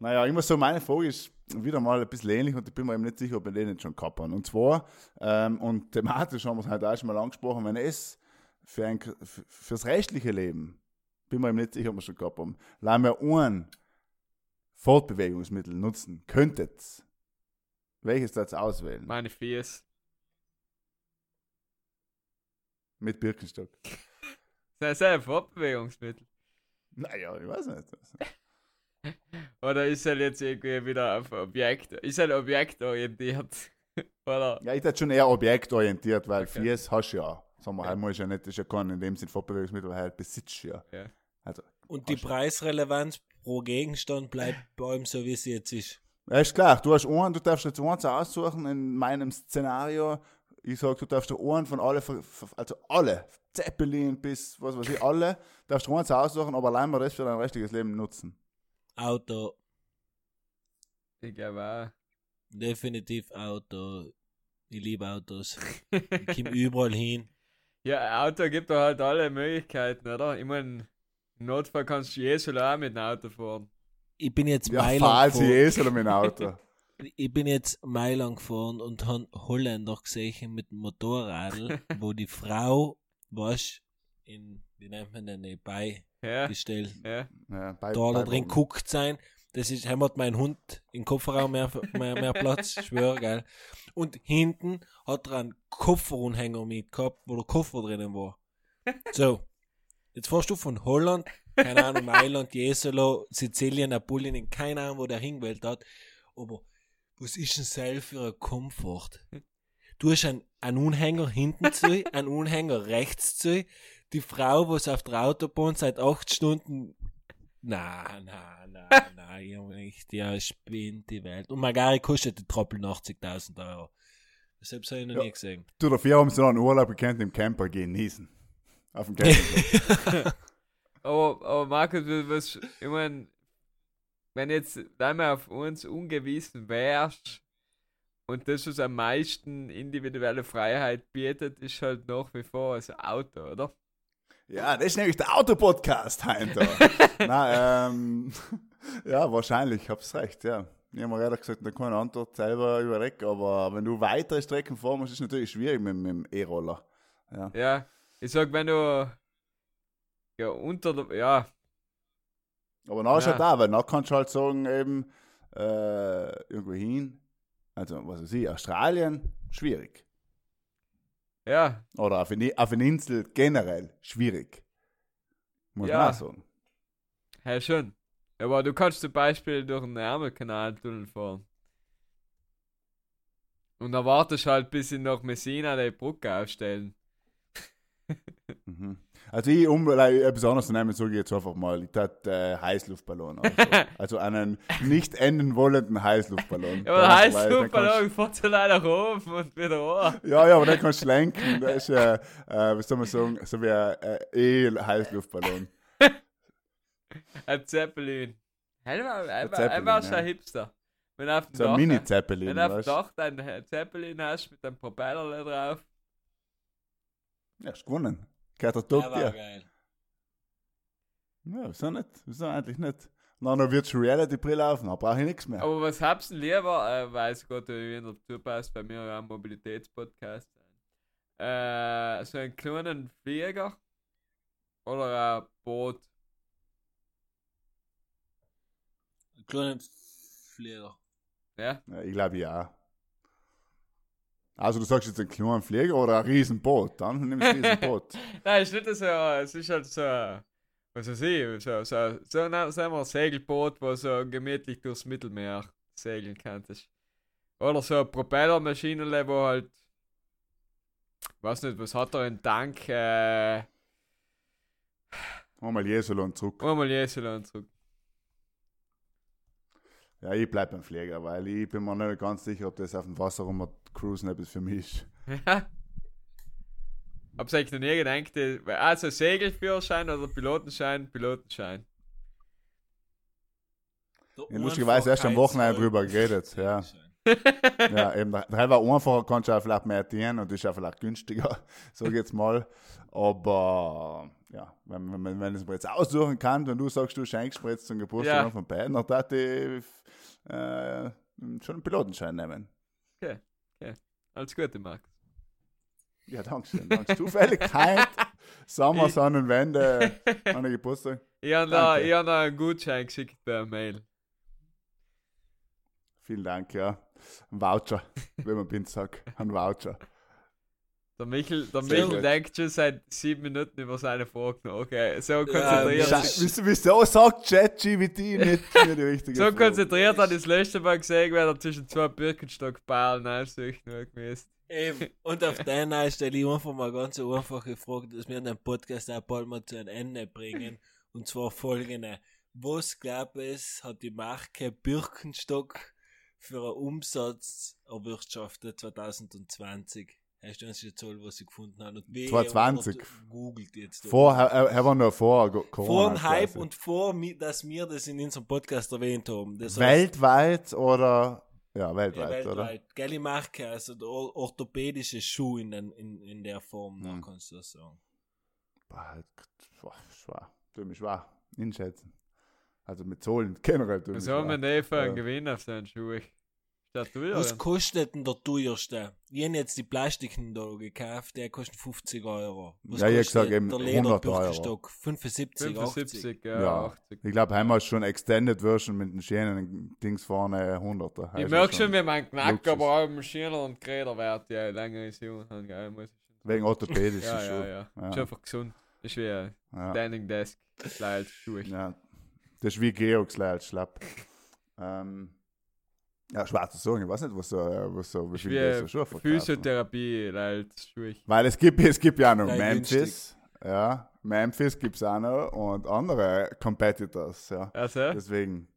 Naja, ich muss sagen, meine Frage ist wieder mal ein bisschen ähnlich und ich bin mir eben nicht sicher, ob wir den nicht schon gehabt haben. Und zwar, ähm, und thematisch haben wir es heute auch schon mal angesprochen, wenn es für ein, für, fürs rechtliche Leben, bin mir eben nicht sicher, ob wir schon gehabt haben, lassen wir ein Fortbewegungsmittel nutzen könntet, welches das auswählen? Meine Fies. Mit Birkenstock. Das ist ein Fortbewegungsmittel. Naja, ich weiß nicht. Oder ist er jetzt irgendwie wieder auf Objekt? Ist er objektorientiert? Oder? Ja, ich hätte schon eher objektorientiert, weil Okay. Fies hast du ja. Sagen wir, Ja. halt muss ja nicht, das ist ja kein in dem Sinn Fortbewegungsmittel, weil halt besitzt ja. Ja. Also, Und die Preisrelevanz pro Gegenstand bleibt bei ihm so, wie sie jetzt ist. ja, ist klar, du hast einen, du darfst jetzt eins aussuchen in meinem Szenario. Ich sag, du darfst dir einen von alle, also alle, Zeppelin bis was weiß ich, alle, darfst du eins aussuchen, aber allein mal das für dein restliches Leben nutzen. Auto, Ich glaube auch. definitiv Auto. Ich liebe Autos. Ich komme überall hin. Ja, ein Auto gibt da halt alle Möglichkeiten, oder? Ich meine, im Notfall kannst du Jahr auch mit dem Auto fahren. Ich bin jetzt Ja, Mailand gefahren. so mit dem Auto. Ich bin jetzt Mailand gefahren und han Holländer gesehen mit dem Motorradl, wo die Frau, was in, wie nennt man denn, beigestellt, Ja, ja. Ja, bei, da da bei- drin guckt sein. Das ist, haben hat mein Hund im Kofferraum mehr, mehr, mehr Platz, ich schwöre, geil. Und hinten hat er einen Kofferunhänger mitgehabt, wo der Koffer drinnen war. So, jetzt fährst du von Holland, keine Ahnung, Mailand, Jesolo, Sizilien, Apulien, keine Ahnung, wo der hingewählt hat. Aber was ist denn selbst für ein Komfort? Du hast einen, einen Unhänger hinten zu, einen Unhänger rechts zu, die Frau, was auf der Autobahn seit acht Stunden na, na, na, na, echt, ja, spinnt die Welt. Und Magari kostet die Troppel 80.000 Euro. Deshalb habe ich noch Ja. nie gesehen. Du, dafür haben sie noch einen Urlaub gekannt im Camper genießen. Auf dem Campingplatz. Aber, aber Markus, was, ich meine, wenn jetzt einmal auf uns ungewiesen wärst und das, was am meisten individuelle Freiheit bietet, ist halt nach wie vor das Auto, oder? Ja, das ist nämlich der Autopodcast, Heinter. Nein, ähm, ja, wahrscheinlich, hab's recht, ja. Ich habe mir gerade gesagt, da kann ich Antwort selber überlegen, aber wenn du weitere Strecken fahren musst, ist es natürlich schwierig mit, mit dem E-Roller. Ja. Ja, ich sag, wenn du ja unter ja, Aber dann ist Ja. halt da, weil dann kannst du halt sagen, eben, äh, irgendwo hin, also, was weiß ich, Australien, schwierig. ja, Oder auf eine, auf eine Insel generell, schwierig. Muss Ja. man auch sagen. ja schon. Aber du kannst zum Beispiel durch den Ärmelkanaltunnel fahren. Und dann wartest du halt, bis sie nach Messina die Brücke aufstellen. Mhm. Also ich, um like, etwas anderes zu nehmen, sage ich jetzt einfach mal, ich tat äh, Heißluftballon. Also, also einen nicht enden wollenden Heißluftballon. Ja, aber der Heißluftballon fährt so leider hoch und wieder an. Ja, ja, aber den kannst du lenken. Das ist ja, äh, was soll man sagen, so wie ein äh, E-Heißluftballon. Ein Zeppelin. Er war, schon ein Hipster. Wenn du auf dem So ein Mini-Zeppelin, wenn du auf dem? Dach dein Zeppelin hast mit einem Propeller drauf. Ja, hast gewonnen. Gehört der Tag war dir. geil. Ja, wieso nicht? Wieso eigentlich nicht? Dann wird schon Reality-Brille auf, dann brauche ich nichts mehr. Aber was hab's denn lieber? Äh, weiß Gott, wie in der Tour passt, bei mir ja ein Mobilitätspodcast. Äh, so einen kleinen Flieger oder ein Boot. Ein kleiner Flieger. Ja? Ja, ich glaube ja. Also du sagst jetzt einen kleinen Flieger oder ein Riesenboot, dann nimm ich ein Riesenboot. Nein, ist nicht so, es ist halt so, was weiß ich, so, so, so, na, sagen wir ein Segelboot, wo so gemütlich durchs Mittelmeer segeln kannst. Oder so eine Propellermaschine, wo halt, weiß nicht, was hat er, einen Tank, äh, Einmal Jesulon zurück. einmal Jesuland zurück. Ja, ich bleib beim Flieger, weil ich bin mir nicht ganz sicher, ob das auf dem Wasser rum cruisen etwas für mich ist. Hab's eigentlich noch nie gedacht, also Segelführerschein oder Pilotenschein, Pilotenschein. Ja, lustigerweise erst am Wochenende drüber geredet, ja. Ja, eben, der Teil war einfacher, kannst du auch vielleicht mehr dienen und ist auch vielleicht günstiger, sag ich jetzt mal. Aber ja, wenn, wenn, wenn, wenn ich es mir jetzt aussuchen kann, wenn du sagst, du schenkst mir jetzt zum Geburtstag Ja. noch von beiden, dann darf ich äh, schon einen Pilotenschein nehmen. Alles Gute, Max. Ja, danke schön. Danke. Zufälligkeit, Sommer, Sonnenwende, an der Geburtstag. Ich habe hab da einen Gutschein geschickt per Mail. Vielen Dank, ja. Ein Voucher, wie man Bind sagt. Ein Voucher. Der Michel, der Michel denkt schon seit sieben Minuten über seine Frage nach. Okay, so konzentriert. Ja, Wieso, sagt ChatGPT nicht mir die richtige so Frage? konzentriert hat ich das letzte Mal gesehen, weil er zwischen zwei Birkenstockballen aussucht nur gewesen. Eben. Und auf deiner stelle ich einfach mal ganz einfache Frage, dass wir den Podcast auch bald mal zu einem Ende bringen. Und zwar folgende. Was glaub es, hat die Marke Birkenstock für einen Umsatz erwirtschaftet 2020? Hast du uns die Zahl, was sie gefunden haben? Und wie 2020. oder du Googelt jetzt. Vor, er, er war noch vor Go- vor Corona. dem Hype und vor, dass wir das in unserem Podcast erwähnt haben. Das heißt, weltweit oder ja, ja, weltweit, oder? weltweit. Geile Marke, also der or- orthopädische Schuh in, den, in, in der Form, Hm. kannst du das sagen. Boah, boah, schwer. Du mich schwer. Inschätzen. Also mit Zahlen generell. Was haben wir denn für einen. Gewinn auf seinen Schuh? Statt du Was kostet denn der teuerste? Ich habe jetzt die Plastiken da gekauft, der kostet 50 Euro. Was Ja, ich gesagt, eben der 100 Euro. Lederbirkenstock? 75, 80. 75, ja, Ja. 80. Ich glaube, einmal schon Extended Version mit den schönen Dings vorne 100er. Ich Also merke schon, wie mein Knack, Luxus. aber auch Maschiner und Geräterwert, ja, länger ist jung, ich. Wegen orthopädischen Ja, ja, Schuhen. ja. Ja. Ist einfach gesund. Ist wie ein Ja. Standing Desk, Slide, Schuhe. Ja, das ist wie Georg als schlapp. Ähm, ja, schwer zu sagen, ich weiß nicht, was so, was so wie Ist viel so Schuhe. Physiotherapie, Leute, Schuhe. Weil es gibt, es gibt ja auch noch Nein, Memphis. Ja, Memphis gibt es auch noch und andere Competitors, ja. Also, Deswegen,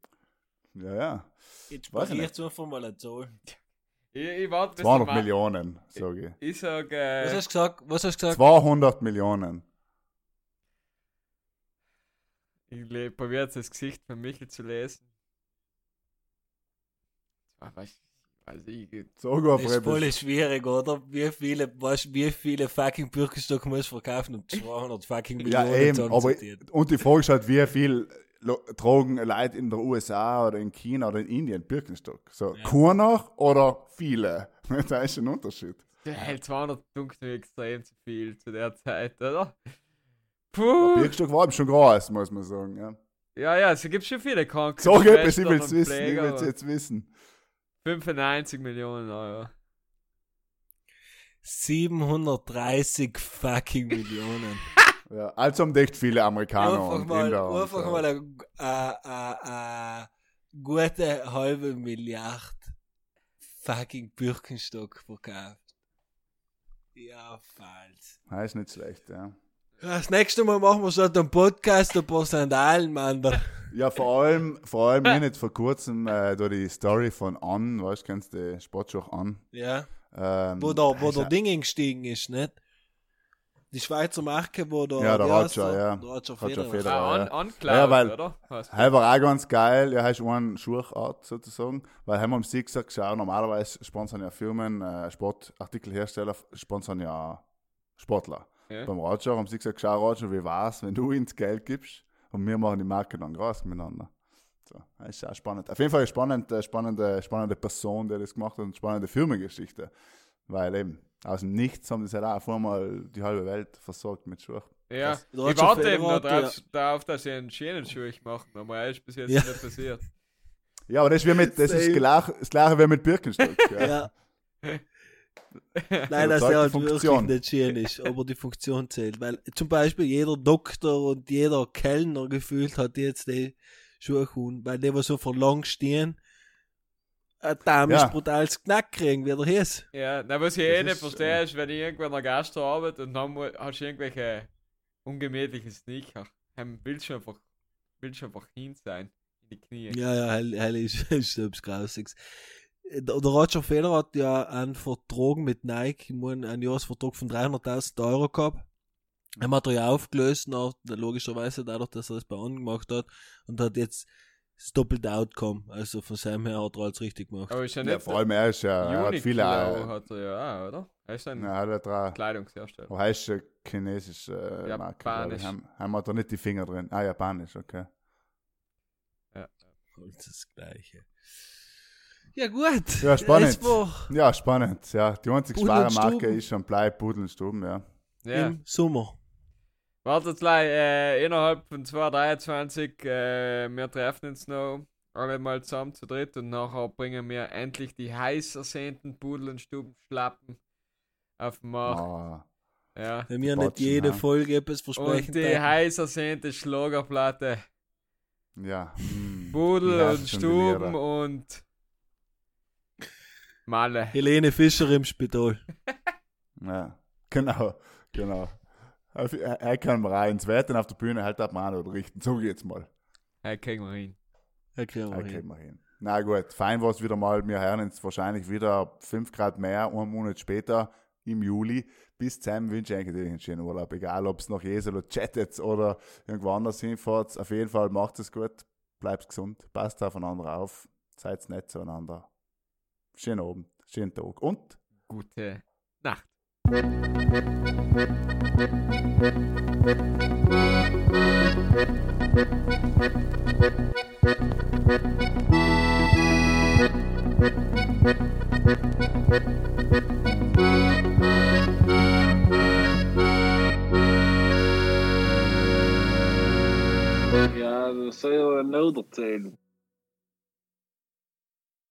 ja, ja. Jetzt spreche ich nicht. jetzt einfach mal eine Zahl. ich, ich warte bis 200 der Ma- Millionen, sage ich. Ich sag, Was äh, hast du gesagt? Was hast du gesagt? 200 Millionen. ich probiere jetzt das Gesicht von Michel zu lesen. Ah, weiß ich, weiß ich, Sag Das ist voll schwierig, oder? Wie viele, weißt, wie viele fucking Birkenstock musst du verkaufen, um 200 fucking Ja, Millionen eben, zu aber, und die Frage ist halt, wie viel Drogen Leute in der USA oder in China oder in Indien Birkenstock. So, Ja. keiner oder viele? da ist ein Unterschied. der hält 200 Punkte extrem zu viel zu der Zeit, oder? Puh! Birkenstock war eben schon groß, muss man sagen. Ja. Ja, ja, es gibt schon viele Kranken. Sag etwas, ich will es wissen, ich will es aber jetzt wissen. 95 Millionen Euro. 730 fucking Millionen. Ja, also haben echt viele Amerikaner einfach und mal, Inder. und einfach so. mal eine, eine, eine, eine gute halbe Milliarde fucking Birkenstock verkauft. Ja, falsch. Ist nicht schlecht, ja. Das nächste Mal machen wir statt einem Podcast ein paar Sandalen, Mann. Da- Ja, vor allem, vor allem, ich jetzt vor kurzem äh, da die Story von An, weißt du, kennst du die Sportschau An? Ja. Ähm, Wo der, wo der Ding gestiegen ist, nicht? Die Schweizer Marke, wo der. Ja, der Roger, ja. Der Roger Roger Federer. Federer. Ah, ja. Cloud, Ja, weil- oder? Heil war auch ganz geil, ja, hast eine Schuhart sozusagen, weil haben wir am Sieg gesagt, schau, normalerweise sponsern ja Firmen, äh, Sportartikelhersteller, sponsern ja Sportler. Ja. Beim Roger haben sie gesagt, schau Roger, wie war's, wenn du ins Geld gibst und wir machen die Marke dann groß miteinander. So, das ist auch spannend. Auf jeden Fall eine spannende, spannende, spannende Person, der das gemacht hat und spannende Firmengeschichte. Weil eben, aus dem Nichts haben das halt auch auf einmal die halbe Welt versorgt mit Schuhen. Ja, Das- ich warte eben Federer, darauf, darauf, dass sie einen schönen Schuh machen, aber er ist bis jetzt Ja. nicht passiert. Ja, aber das ist, wie mit, das ist gleich, das gleiche wie mit Birkenstock. Ja. Ja. Nein, der die halt Funktion. wirklich nicht schön ist, aber die Funktion zählt. Weil zum Beispiel jeder Doktor und jeder Kellner gefühlt hat jetzt die Schuhe, gehabt, weil die, die so verlang stehen, ein Dame Ja. ist brutal Knack kriegen, wie der hieß. Ja, na, was ich eh Das nicht ist, verstehe, ist, wenn ich irgendwo in der Gastro arbeite und dann hast du irgendwelche ungemütlichen Sneaker. Dann willst du einfach, willst du einfach hin sein. In die Knie. Ja, ja, hell, hell ist, ist etwas Grausiges. Der der Roger Federer hat ja einen Vertrag mit Nike, einen Jahresvertrag von 300.000 Euro gehabt. Er hat er ja aufgelöst, nach, logischerweise dadurch, dass er das bei anderen gemacht hat und hat jetzt das doppelte Outcome. Also von seinem her hat er alles richtig gemacht. Aber ist ja Ja, nicht vor allem er ist ja, er hat viele, äh, hat er ja auch, oder? Er ist ein ja, er hat drei, Kleidungshersteller. oh, er ist eine chinesische äh, Marke. Japanisch. Haben, haben wir da nicht die Finger drin. Ah, japanisch, okay. Alles das Gleiche. Ja, gut. Ja, spannend. Ja, spannend. Ja, die einzige schwere Marke Stuben. ist schon bleibt Pudel und Stuben, ja. Ja. im Sommer. Wartet gleich, äh, innerhalb von 2023, äh, wir treffen uns noch alle mal zusammen zu dritt und nachher bringen wir endlich die heiß ersehnten Pudel- und Stubenschlappen auf den Markt. Ah, Ja. Wenn wir nicht jede ja. Folge etwas versprechen. Und die dann- heiß ersehnte Schlagerplatte. ja. mm, Pudel und Stuben und Malle. Helene Fischer im Spital. Ja, genau, genau. Er, er er kann mal rein ins Wetten auf der Bühne, halt ab mal oder richten. So geht's mal. Hey, kriegen wir hin. Ja, kriegen wir Er hin. kriegen wir hin. Na gut, fein war es wieder mal. Wir hören uns wahrscheinlich wieder 5 Grad mehr, einen Monat später im Juli. Bis dahin wünsche ich eigentlich einen schönen Urlaub. Egal, ob es nach Jesel oder chattet oder irgendwo anders hinfahrt. Auf jeden Fall macht es gut. Bleibt gesund. Passt aufeinander auf. Seid nett zueinander. Schönen Abend, schönen Tag und Gute Nacht. Ja, dat is heel nodig.